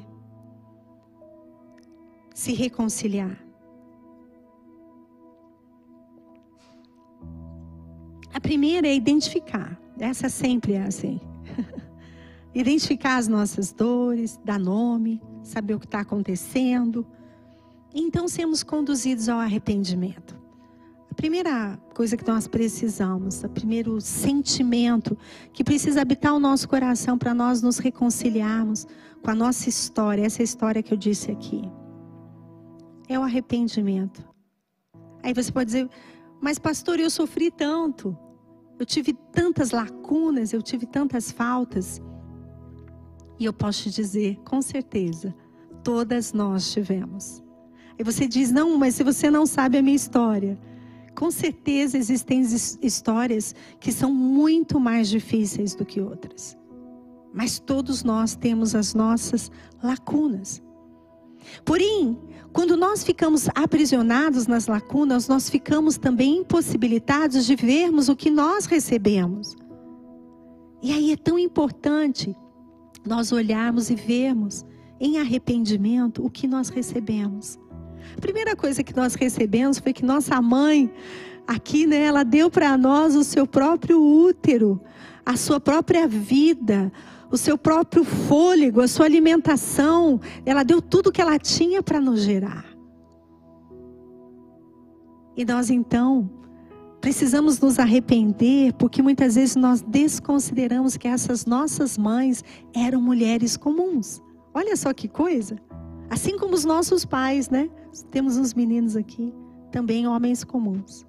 se reconciliar. A primeira é identificar. Essa sempre é assim. identificar as nossas dores, dar nome, saber o que está acontecendo. Então sermos conduzidos ao arrependimento. A primeira coisa que nós precisamos, o primeiro sentimento que precisa habitar o nosso coração para nós nos reconciliarmos com a nossa história, essa história que eu disse aqui, é o arrependimento. Aí você pode dizer, mas pastor, eu sofri tanto, eu tive tantas lacunas, eu tive tantas faltas. E eu posso te dizer, com certeza, todas nós tivemos. E você diz, não, mas se você não sabe a minha história, com certeza existem histórias que são muito mais difíceis do que outras. Mas todos nós temos as nossas lacunas. Porém, quando nós ficamos aprisionados nas lacunas, nós ficamos também impossibilitados de vermos o que nós recebemos. E aí é tão importante nós olharmos e vermos em arrependimento o que nós recebemos. A primeira coisa que nós recebemos foi que nossa mãe, aqui, né, ela deu para nós o seu próprio útero, a sua própria vida, o seu próprio fôlego, a sua alimentação. Ela deu tudo que ela tinha para nos gerar. E nós então precisamos nos arrepender, porque muitas vezes nós desconsideramos que essas nossas mães eram mulheres comuns. Olha só que coisa. Assim como os nossos pais, né? Temos uns meninos aqui, também homens comuns.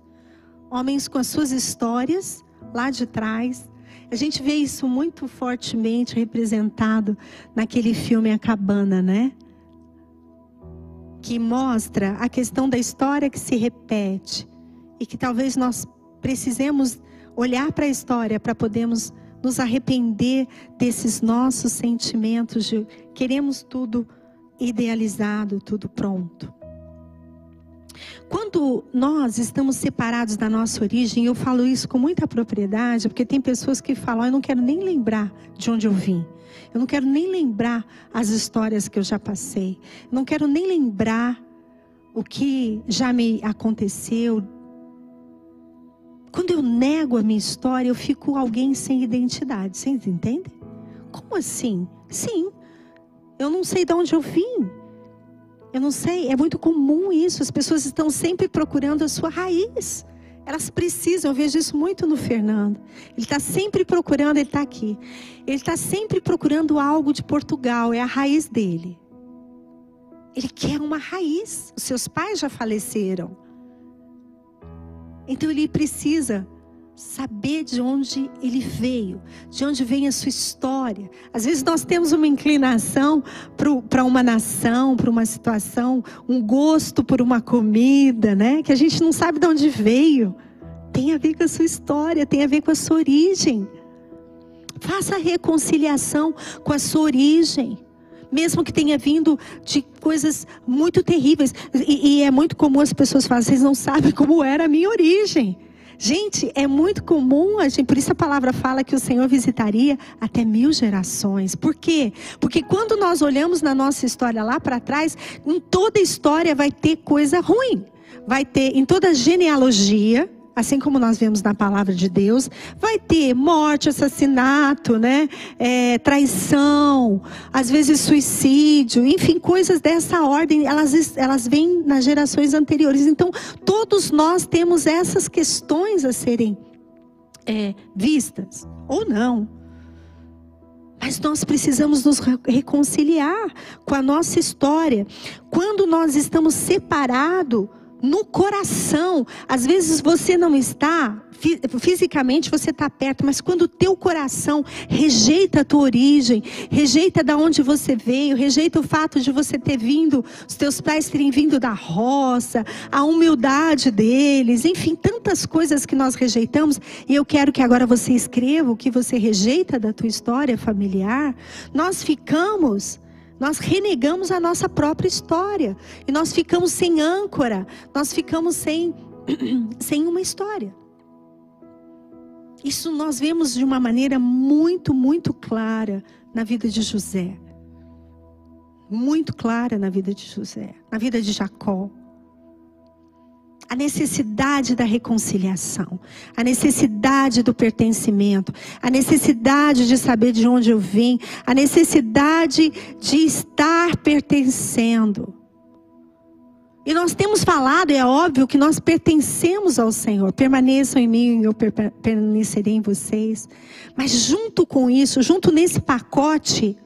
Homens com as suas histórias lá de trás. A gente vê isso muito fortemente representado naquele filme A Cabana, né? Que mostra a questão da história que se repete e que talvez nós precisemos olhar para a história para podermos nos arrepender desses nossos sentimentos de queremos tudo idealizado, tudo pronto. Quando nós estamos separados da nossa origem, eu falo isso com muita propriedade, porque tem pessoas que falam: eu não quero nem lembrar de onde eu vim. Eu não quero nem lembrar as histórias que eu já passei. Eu não quero nem lembrar o que já me aconteceu, quando eu nego a minha história, eu fico alguém sem identidade. Vocês entendem? Como assim? Sim. Eu não sei de onde eu vim. Eu não sei. É muito comum isso. As pessoas estão sempre procurando a sua raiz. Elas precisam, eu vejo isso muito no Fernando. Ele está sempre procurando, ele está aqui. Ele está sempre procurando algo de Portugal, é a raiz dele. Ele quer uma raiz. Os seus pais já faleceram. Então ele precisa saber de onde ele veio, de onde vem a sua história. Às vezes nós temos uma inclinação para uma nação, para uma situação, um gosto por uma comida, né? Que a gente não sabe de onde veio. Tem a ver com a sua história, tem a ver com a sua origem. Faça a reconciliação com a sua origem mesmo que tenha vindo de coisas muito terríveis. E, e é muito comum as pessoas falarem, vocês não sabem como era a minha origem. Gente, é muito comum, a gente, por isso a palavra fala que o Senhor visitaria até mil gerações. Por quê? Porque quando nós olhamos na nossa história lá para trás, em toda história vai ter coisa ruim. Vai ter, em toda genealogia, assim como nós vemos na palavra de Deus, vai ter morte, assassinato, né? É, traição, às vezes suicídio, enfim, coisas dessa ordem, elas, elas vêm nas gerações anteriores. Então, todos nós temos essas questões a serem é, vistas, ou não. Mas nós precisamos nos reconciliar com a nossa história. Quando nós estamos separados, no coração. Às vezes você não está, fisicamente você está perto, mas quando o teu coração rejeita a tua origem, rejeita da onde você veio, rejeita o fato de você ter vindo, os teus pais terem vindo da roça, a humildade deles, enfim, tantas coisas que nós rejeitamos, e eu quero que agora você escreva o que você rejeita da tua história familiar. Nós ficamos nós renegamos a nossa própria história. E nós ficamos sem âncora. Nós ficamos sem, sem uma história. Isso nós vemos de uma maneira muito, muito clara na vida de José. Muito clara na vida de José, na vida de Jacó a necessidade da reconciliação, a necessidade do pertencimento, a necessidade de saber de onde eu vim, a necessidade de estar pertencendo. E nós temos falado, é óbvio, que nós pertencemos ao Senhor. Permaneçam em mim e eu permanecerei em vocês. Mas junto com isso, junto nesse pacote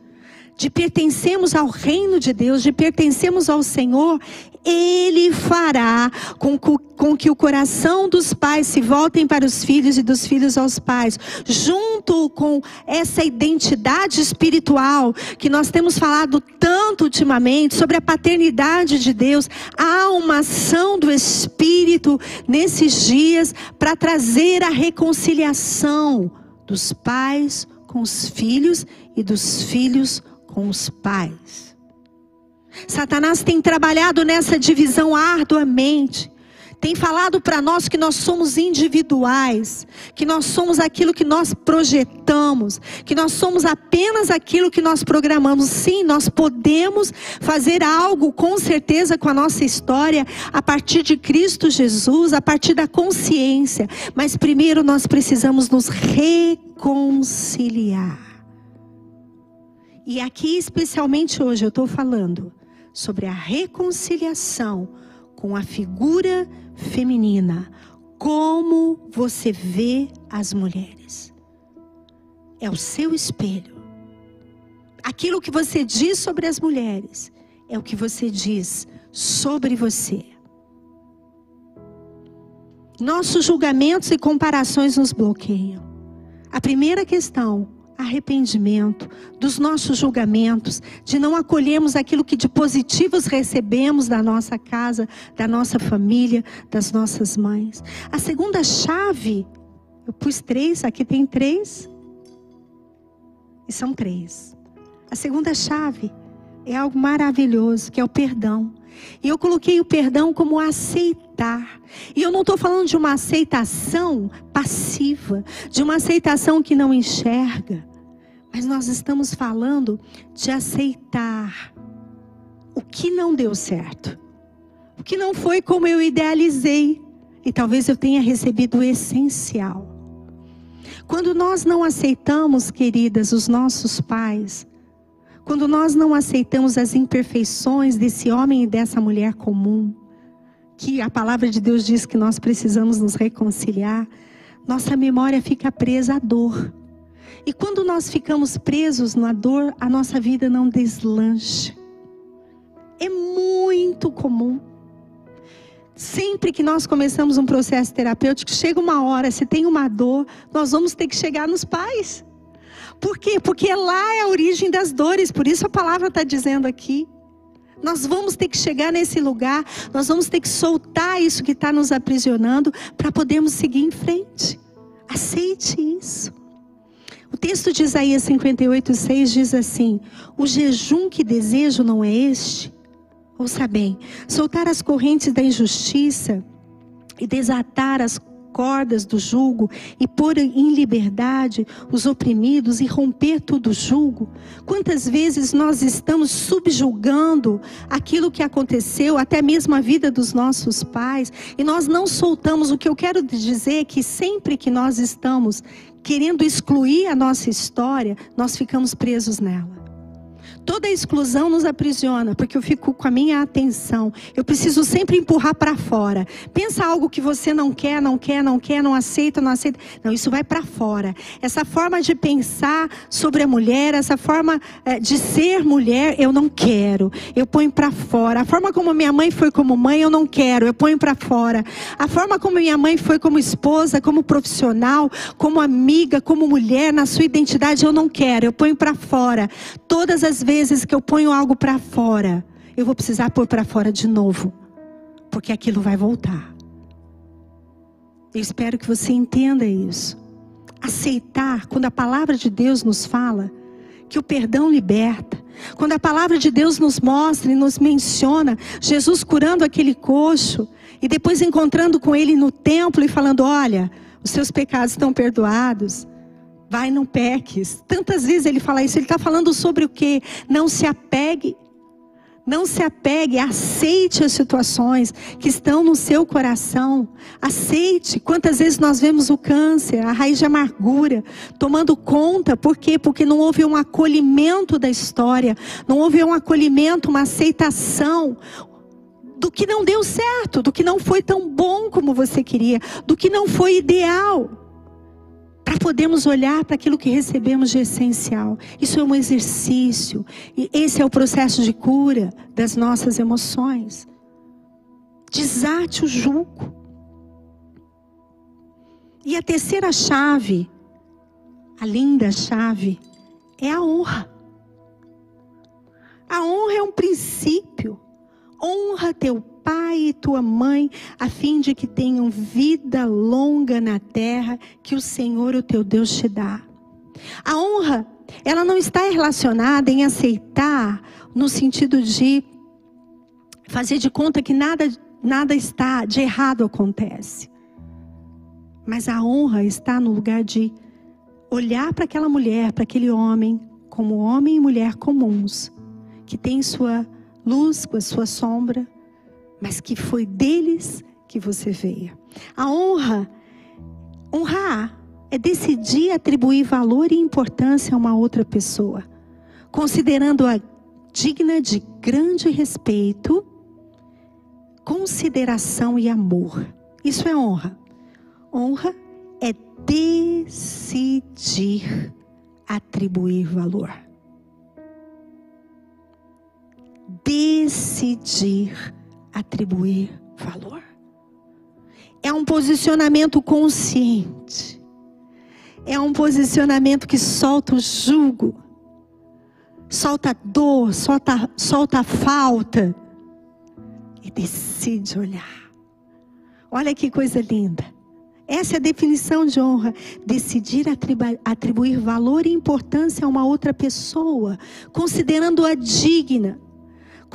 de pertencermos ao reino de Deus, de pertencermos ao Senhor, Ele fará com, com que o coração dos pais se voltem para os filhos e dos filhos aos pais, junto com essa identidade espiritual que nós temos falado tanto ultimamente sobre a paternidade de Deus. Há uma ação do Espírito nesses dias para trazer a reconciliação dos pais com os filhos e dos filhos com os pais. Satanás tem trabalhado nessa divisão arduamente. Tem falado para nós que nós somos individuais, que nós somos aquilo que nós projetamos, que nós somos apenas aquilo que nós programamos. Sim, nós podemos fazer algo com certeza com a nossa história a partir de Cristo Jesus, a partir da consciência, mas primeiro nós precisamos nos reconciliar. E aqui, especialmente hoje, eu estou falando sobre a reconciliação com a figura feminina. Como você vê as mulheres? É o seu espelho. Aquilo que você diz sobre as mulheres é o que você diz sobre você. Nossos julgamentos e comparações nos bloqueiam. A primeira questão arrependimento dos nossos julgamentos, de não acolhermos aquilo que de positivos recebemos da nossa casa, da nossa família, das nossas mães. A segunda chave, eu pus três, aqui tem três, e são três. A segunda chave é algo maravilhoso, que é o perdão. E eu coloquei o perdão como aceitar. E eu não estou falando de uma aceitação passiva, de uma aceitação que não enxerga. Mas nós estamos falando de aceitar o que não deu certo. O que não foi como eu idealizei. E talvez eu tenha recebido o essencial. Quando nós não aceitamos, queridas, os nossos pais, quando nós não aceitamos as imperfeições desse homem e dessa mulher comum, que a palavra de Deus diz que nós precisamos nos reconciliar, nossa memória fica presa à dor. E quando nós ficamos presos na dor, a nossa vida não deslancha. É muito comum. Sempre que nós começamos um processo terapêutico, chega uma hora, se tem uma dor, nós vamos ter que chegar nos pais. Por quê? Porque lá é a origem das dores, por isso a palavra está dizendo aqui. Nós vamos ter que chegar nesse lugar, nós vamos ter que soltar isso que está nos aprisionando para podermos seguir em frente. Aceite isso. O texto de Isaías 58, 6 diz assim: O jejum que desejo não é este? Ouça bem: soltar as correntes da injustiça e desatar as cordas do jugo e pôr em liberdade os oprimidos e romper todo o jugo? Quantas vezes nós estamos subjugando aquilo que aconteceu, até mesmo a vida dos nossos pais, e nós não soltamos? O que eu quero dizer é que sempre que nós estamos querendo excluir a nossa história, nós ficamos presos nela. Toda exclusão nos aprisiona, porque eu fico com a minha atenção. Eu preciso sempre empurrar para fora. Pensa algo que você não quer, não quer, não quer, não aceita, não aceita. Não, isso vai para fora. Essa forma de pensar sobre a mulher, essa forma é, de ser mulher, eu não quero. Eu ponho para fora. A forma como minha mãe foi como mãe, eu não quero. Eu ponho para fora. A forma como minha mãe foi como esposa, como profissional, como amiga, como mulher, na sua identidade, eu não quero. Eu ponho para fora. Todas as vezes vezes que eu ponho algo para fora, eu vou precisar pôr para fora de novo, porque aquilo vai voltar. Eu espero que você entenda isso. Aceitar, quando a palavra de Deus nos fala que o perdão liberta, quando a palavra de Deus nos mostra e nos menciona Jesus curando aquele coxo e depois encontrando com ele no templo e falando: Olha, os seus pecados estão perdoados. Vai, não peques. Tantas vezes ele fala isso. Ele está falando sobre o que? Não se apegue. Não se apegue, aceite as situações que estão no seu coração. Aceite. Quantas vezes nós vemos o câncer, a raiz de amargura, tomando conta, por quê? Porque não houve um acolhimento da história, não houve um acolhimento, uma aceitação do que não deu certo, do que não foi tão bom como você queria, do que não foi ideal podemos olhar para aquilo que recebemos de essencial. Isso é um exercício. E esse é o processo de cura das nossas emoções. Desate o jugo. E a terceira chave, a linda chave, é a honra. A honra é um princípio. Honra teu pai e tua mãe, a fim de que tenham vida longa na terra que o Senhor, o teu Deus, te dá. A honra, ela não está relacionada em aceitar no sentido de fazer de conta que nada, nada está de errado acontece. Mas a honra está no lugar de olhar para aquela mulher, para aquele homem, como homem e mulher comuns, que tem sua luz com a sua sombra, mas que foi deles que você veio. A honra, honrar, é decidir atribuir valor e importância a uma outra pessoa, considerando-a digna de grande respeito, consideração e amor. Isso é honra. Honra é decidir atribuir valor. Decidir atribuir valor. É um posicionamento consciente. É um posicionamento que solta o jugo, solta a dor, solta, solta a falta e decide olhar. Olha que coisa linda. Essa é a definição de honra. Decidir atribuir valor e importância a uma outra pessoa, considerando-a digna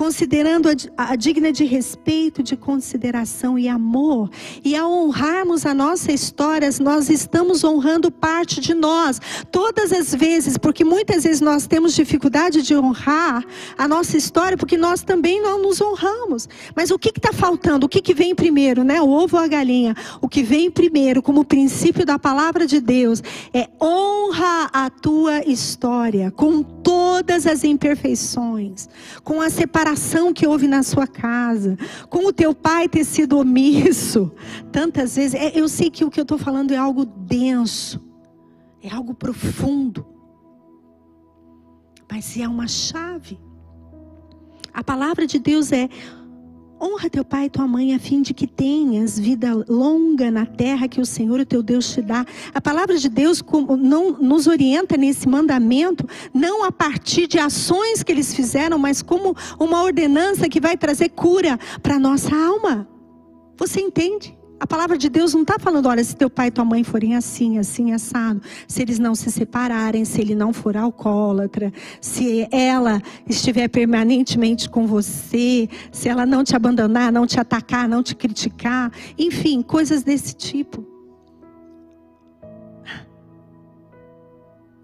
considerando a, a, digna de respeito, de consideração e amor. E ao honrarmos a nossa história, nós estamos honrando parte de nós. Todas as vezes, porque muitas vezes nós temos dificuldade de honrar a nossa história, porque nós também não nos honramos. Mas o que está faltando? O que, que vem primeiro, né? O ovo ou a galinha? O que vem primeiro, como princípio da palavra de Deus, é honra a tua história com todas as imperfeições, com a separação separação que houve na sua casa, com o teu pai ter sido omisso, tantas vezes. É, eu sei que o que eu estou falando é algo denso, é algo profundo, mas é uma chave. A palavra de Deus é Honra teu pai e tua mãe a fim de que tenhas vida longa na terra que o Senhor, o teu Deus, te dá. A palavra de Deus não nos orienta nesse mandamento, não a partir de ações que eles fizeram, mas como uma ordenança que vai trazer cura para a nossa alma. Você entende? A palavra de Deus não está falando, olha, se teu pai e tua mãe forem assim, assim, assado, se eles não se separarem, se ele não for alcoólatra, se ela estiver permanentemente com você, se ela não te abandonar, não te atacar, não te criticar, enfim, coisas desse tipo.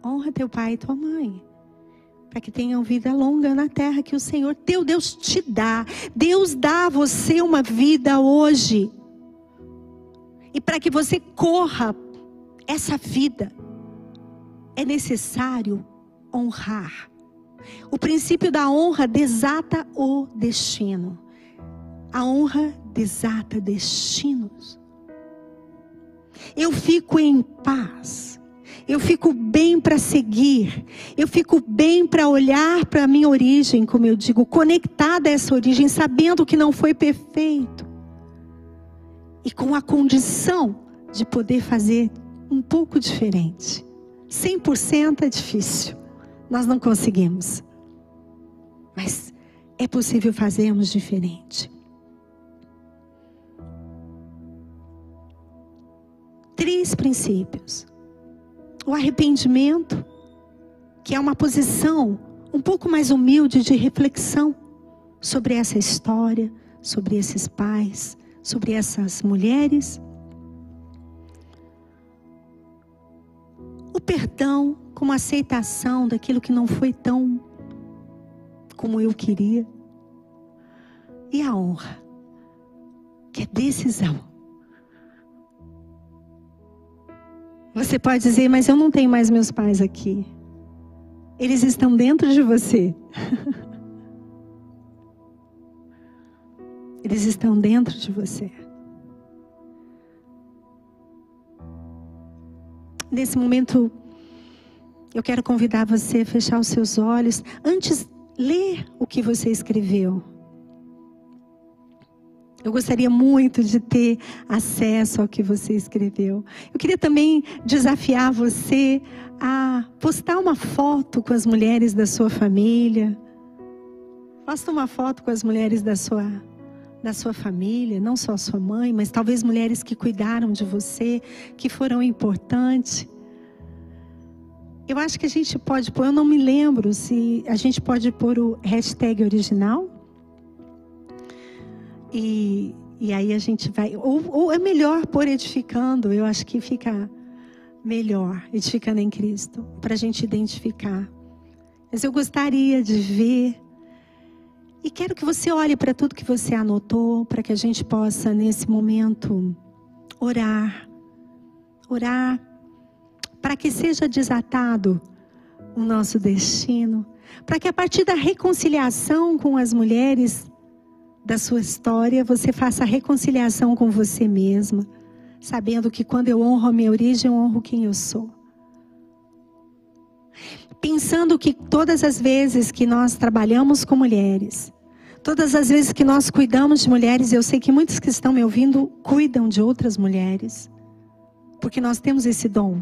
Honra teu pai e tua mãe para que tenham vida longa na terra que o Senhor teu Deus te dá. Deus dá a você uma vida hoje. E para que você corra essa vida, é necessário honrar. O princípio da honra desata o destino. A honra desata destinos. Eu fico em paz. Eu fico bem para seguir. Eu fico bem para olhar para a minha origem, como eu digo, conectada a essa origem, sabendo que não foi perfeito e com a condição de poder fazer um pouco diferente. 100% é difícil, nós não conseguimos, mas é possível fazermos diferente. Três princípios: o arrependimento, que é uma posição um pouco mais humilde de reflexão sobre essa história, sobre esses pais, sobre essas mulheres. O perdão como aceitação daquilo que não foi tão como eu queria. E a honra, que é decisão. Você pode dizer, mas eu não tenho mais meus pais aqui. Eles estão dentro de você. Eles estão dentro de você. nesse momento, eu quero convidar você a fechar os seus olhos. Antes, ler o que você escreveu. Eu gostaria muito de ter acesso ao que você escreveu. Eu queria também desafiar você a postar uma foto com as mulheres da sua família. Posta uma foto com as mulheres da sua da sua família, não só a sua mãe, mas talvez mulheres que cuidaram de você, que foram importantes. Eu acho que a gente pode pôr, eu não me lembro se a gente pode pôr o hashtag original. E, e aí a gente vai. Ou, ou é melhor pôr edificando, eu acho que fica melhor, edificando em Cristo, para a gente identificar. Mas eu gostaria de ver e quero que você olhe para tudo que você anotou, para que a gente possa, nesse momento, orar. Orar para que seja desatado o nosso destino. Para que a partir da reconciliação com as mulheres da sua história, você faça a reconciliação com você mesma. Sabendo que quando eu honro a minha origem, eu honro quem eu sou pensando que todas as vezes que nós trabalhamos com mulheres, Todas as vezes que nós cuidamos de mulheres, eu sei que muitos que estão me ouvindo cuidam de outras mulheres, porque nós temos esse dom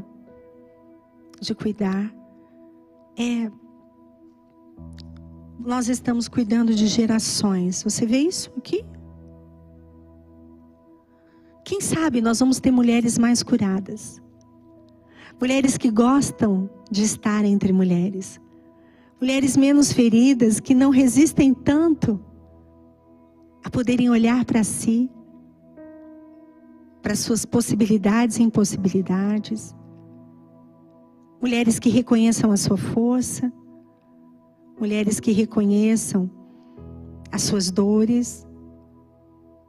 de cuidar. É, nós estamos cuidando de gerações. Você vê isso aqui? Quem sabe nós vamos ter mulheres mais curadas. Mulheres que gostam de estar entre mulheres. Mulheres menos feridas, que não resistem tanto a poderem olhar para si, para suas possibilidades e impossibilidades. Mulheres que reconheçam a sua força, mulheres que reconheçam as suas dores,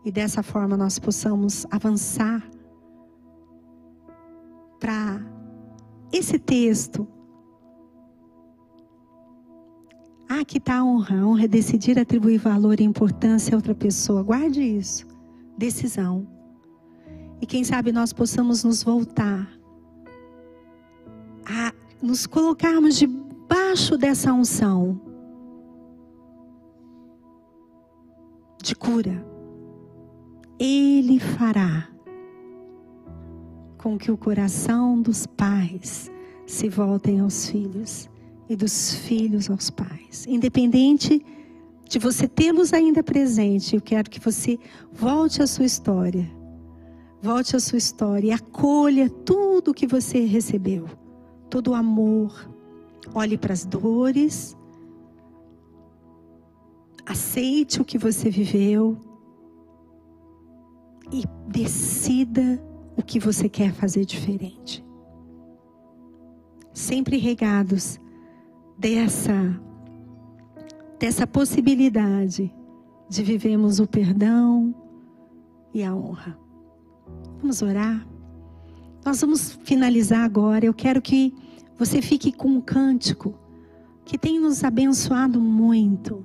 e dessa forma nós possamos avançar para esse texto Ah, que está a honra. A honra é decidir atribuir valor e importância a outra pessoa. Guarde isso. Decisão. E quem sabe nós possamos nos voltar a nos colocarmos debaixo dessa unção de cura. Ele fará com que o coração dos pais se voltem aos filhos e dos filhos aos pais. Independente de você tê-los ainda presente, eu quero que você volte à sua história. Volte à sua história e acolha tudo que você recebeu, todo o amor. Olhe para as dores, aceite o que você viveu e decida o que você quer fazer diferente. Sempre regados dessa dessa possibilidade de vivermos o perdão e a honra. Vamos orar? Nós vamos finalizar agora. Eu quero que você fique com um cântico que tem nos abençoado muito,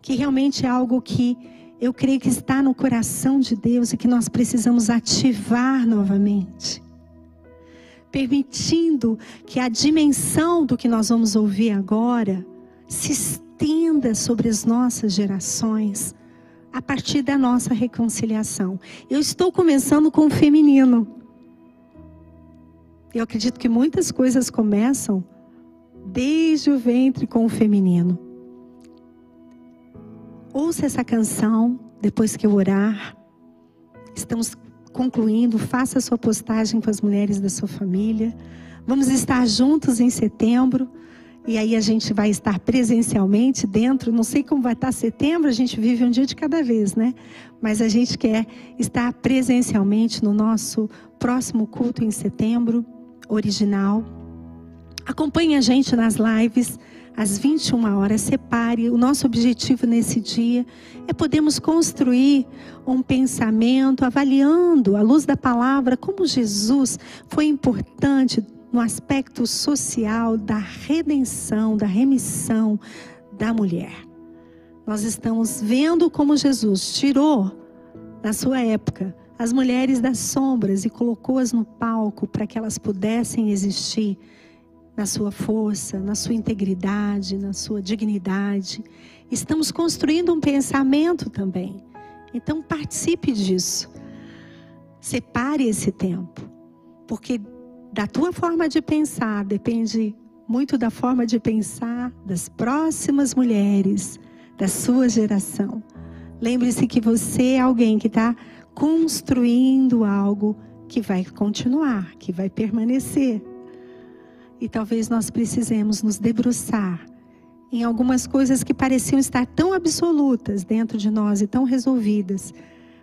que realmente é algo que eu creio que está no coração de Deus e que nós precisamos ativar novamente permitindo que a dimensão do que nós vamos ouvir agora se estenda sobre as nossas gerações a partir da nossa reconciliação. Eu estou começando com o feminino. Eu acredito que muitas coisas começam desde o ventre com o feminino. Ouça essa canção depois que eu orar. Estamos concluindo, faça a sua postagem com as mulheres da sua família. Vamos estar juntos em setembro. E aí a gente vai estar presencialmente dentro. Não sei como vai estar setembro, a gente vive um dia de cada vez, né? Mas a gente quer estar presencialmente no nosso próximo culto em setembro, original. Acompanhe a gente nas lives às 21 horas, separe. O nosso objetivo nesse dia é podermos construir um pensamento avaliando, à luz da palavra, como Jesus foi importante no aspecto social da redenção, da remissão da mulher. Nós estamos vendo como Jesus tirou, na sua época, as mulheres das sombras e colocou-as no palco para que elas pudessem existir na sua força, na sua integridade, na sua dignidade. Estamos construindo um pensamento também. Então participe disso. Separe esse tempo, porque da tua forma de pensar depende muito da forma de pensar das próximas mulheres da sua geração. Lembre-se que você é alguém que está construindo algo que vai continuar, que vai permanecer. E talvez nós precisemos nos debruçar em algumas coisas que pareciam estar tão absolutas dentro de nós e tão resolvidas,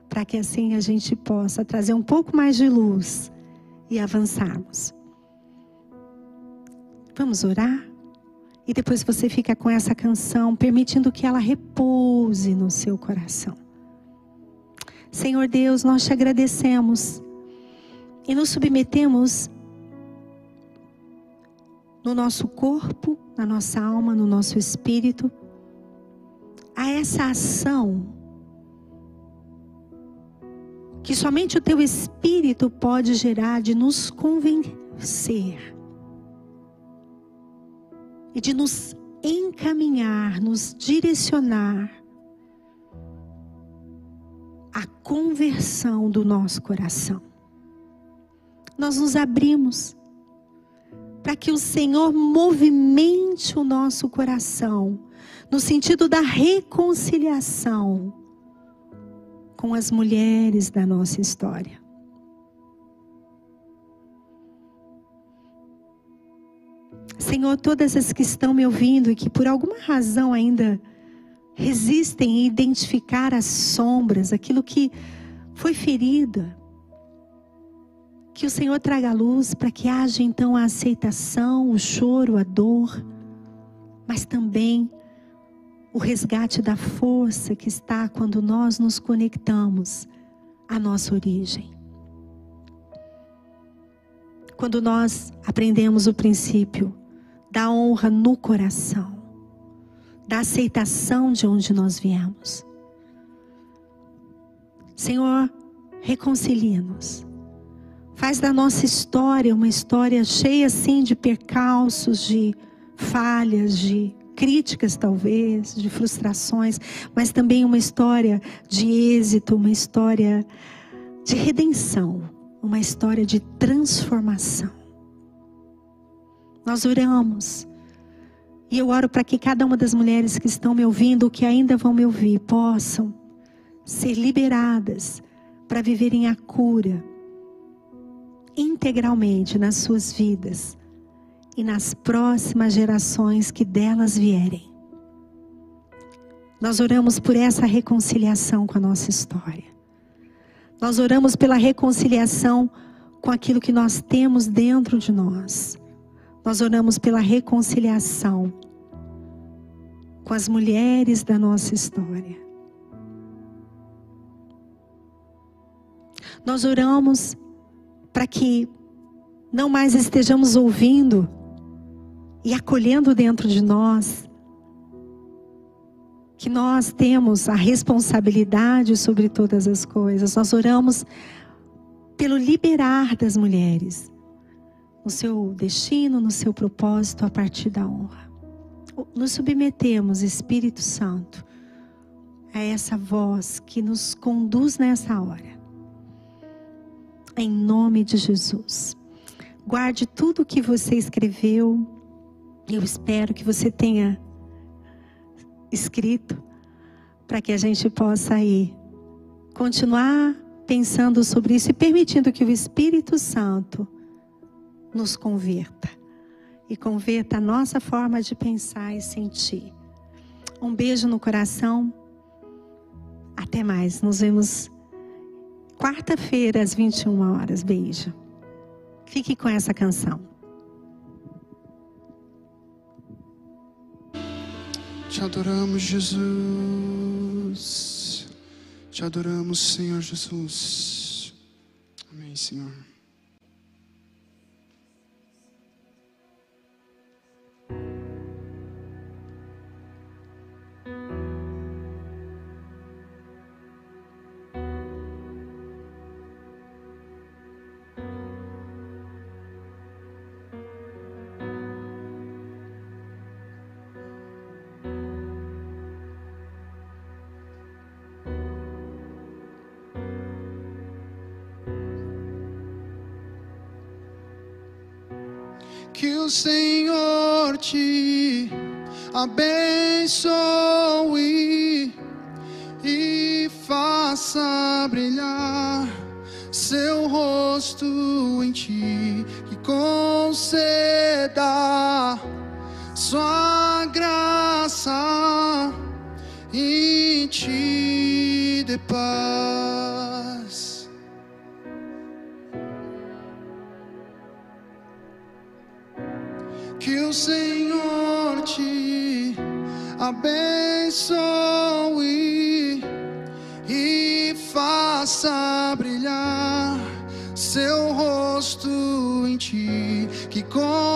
para que assim a gente possa trazer um pouco mais de luz e avançarmos. Vamos orar? E depois você fica com essa canção, permitindo que ela repouse no seu coração. Senhor Deus, nós te agradecemos e nos submetemos no nosso corpo, na nossa alma, no nosso espírito, a essa ação que somente o teu espírito pode gerar de nos convencer e de nos encaminhar, nos direcionar à conversão do nosso coração. Nós nos abrimos para que o Senhor movimente o nosso coração no sentido da reconciliação com as mulheres da nossa história. Senhor, todas as que estão me ouvindo e que por alguma razão ainda resistem em identificar as sombras, aquilo que foi ferida, que o Senhor traga a luz para que haja então a aceitação, o choro, a dor, mas também o resgate da força que está quando nós nos conectamos à nossa origem. Quando nós aprendemos o princípio da honra no coração, da aceitação de onde nós viemos. Senhor, reconcilia-nos. Faz da nossa história uma história cheia assim de percalços, de falhas, de críticas talvez, de frustrações, mas também uma história de êxito, uma história de redenção, uma história de transformação. Nós oramos. E eu oro para que cada uma das mulheres que estão me ouvindo, ou que ainda vão me ouvir, possam ser liberadas para viverem a cura integralmente nas suas vidas e nas próximas gerações que delas vierem. Nós oramos por essa reconciliação com a nossa história. Nós oramos pela reconciliação com aquilo que nós temos dentro de nós. Nós oramos pela reconciliação com as mulheres da nossa história. Nós oramos para que não mais estejamos ouvindo e acolhendo dentro de nós que nós temos a responsabilidade sobre todas as coisas. Nós oramos pelo liberar das mulheres no seu destino, no seu propósito a partir da honra. Nos submetemos, Espírito Santo, a essa voz que nos conduz nessa hora. Em nome de Jesus. Guarde tudo o que você escreveu. Eu espero que você tenha escrito para que a gente possa aí continuar pensando sobre isso e permitindo que o Espírito Santo nos converta e converta a nossa forma de pensar e sentir. Um beijo no coração. Até mais. Nos vemos quarta-feira às 21 horas. Beijo. Fique com essa canção. Te adoramos, Jesus. Te adoramos, Senhor Jesus. Amém, Senhor. que o Senhor te abençoe e faça brilhar seu rosto em ti, que conceda sua graça em ti de paz. con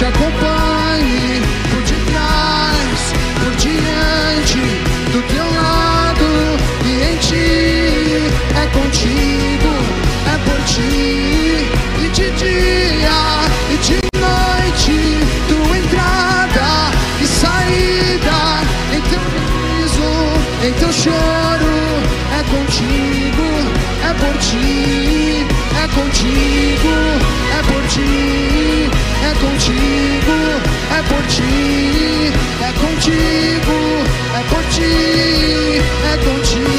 te acompanhe por detrás, por diante, do teu lado e em ti. É contigo, é por ti, e de dia e de noite, tua entrada e saída, em teu riso, em teu choro. É contigo, é por ti, é contigo, é por ti. É contigo, é por ti, é contigo, é por ti, é contigo.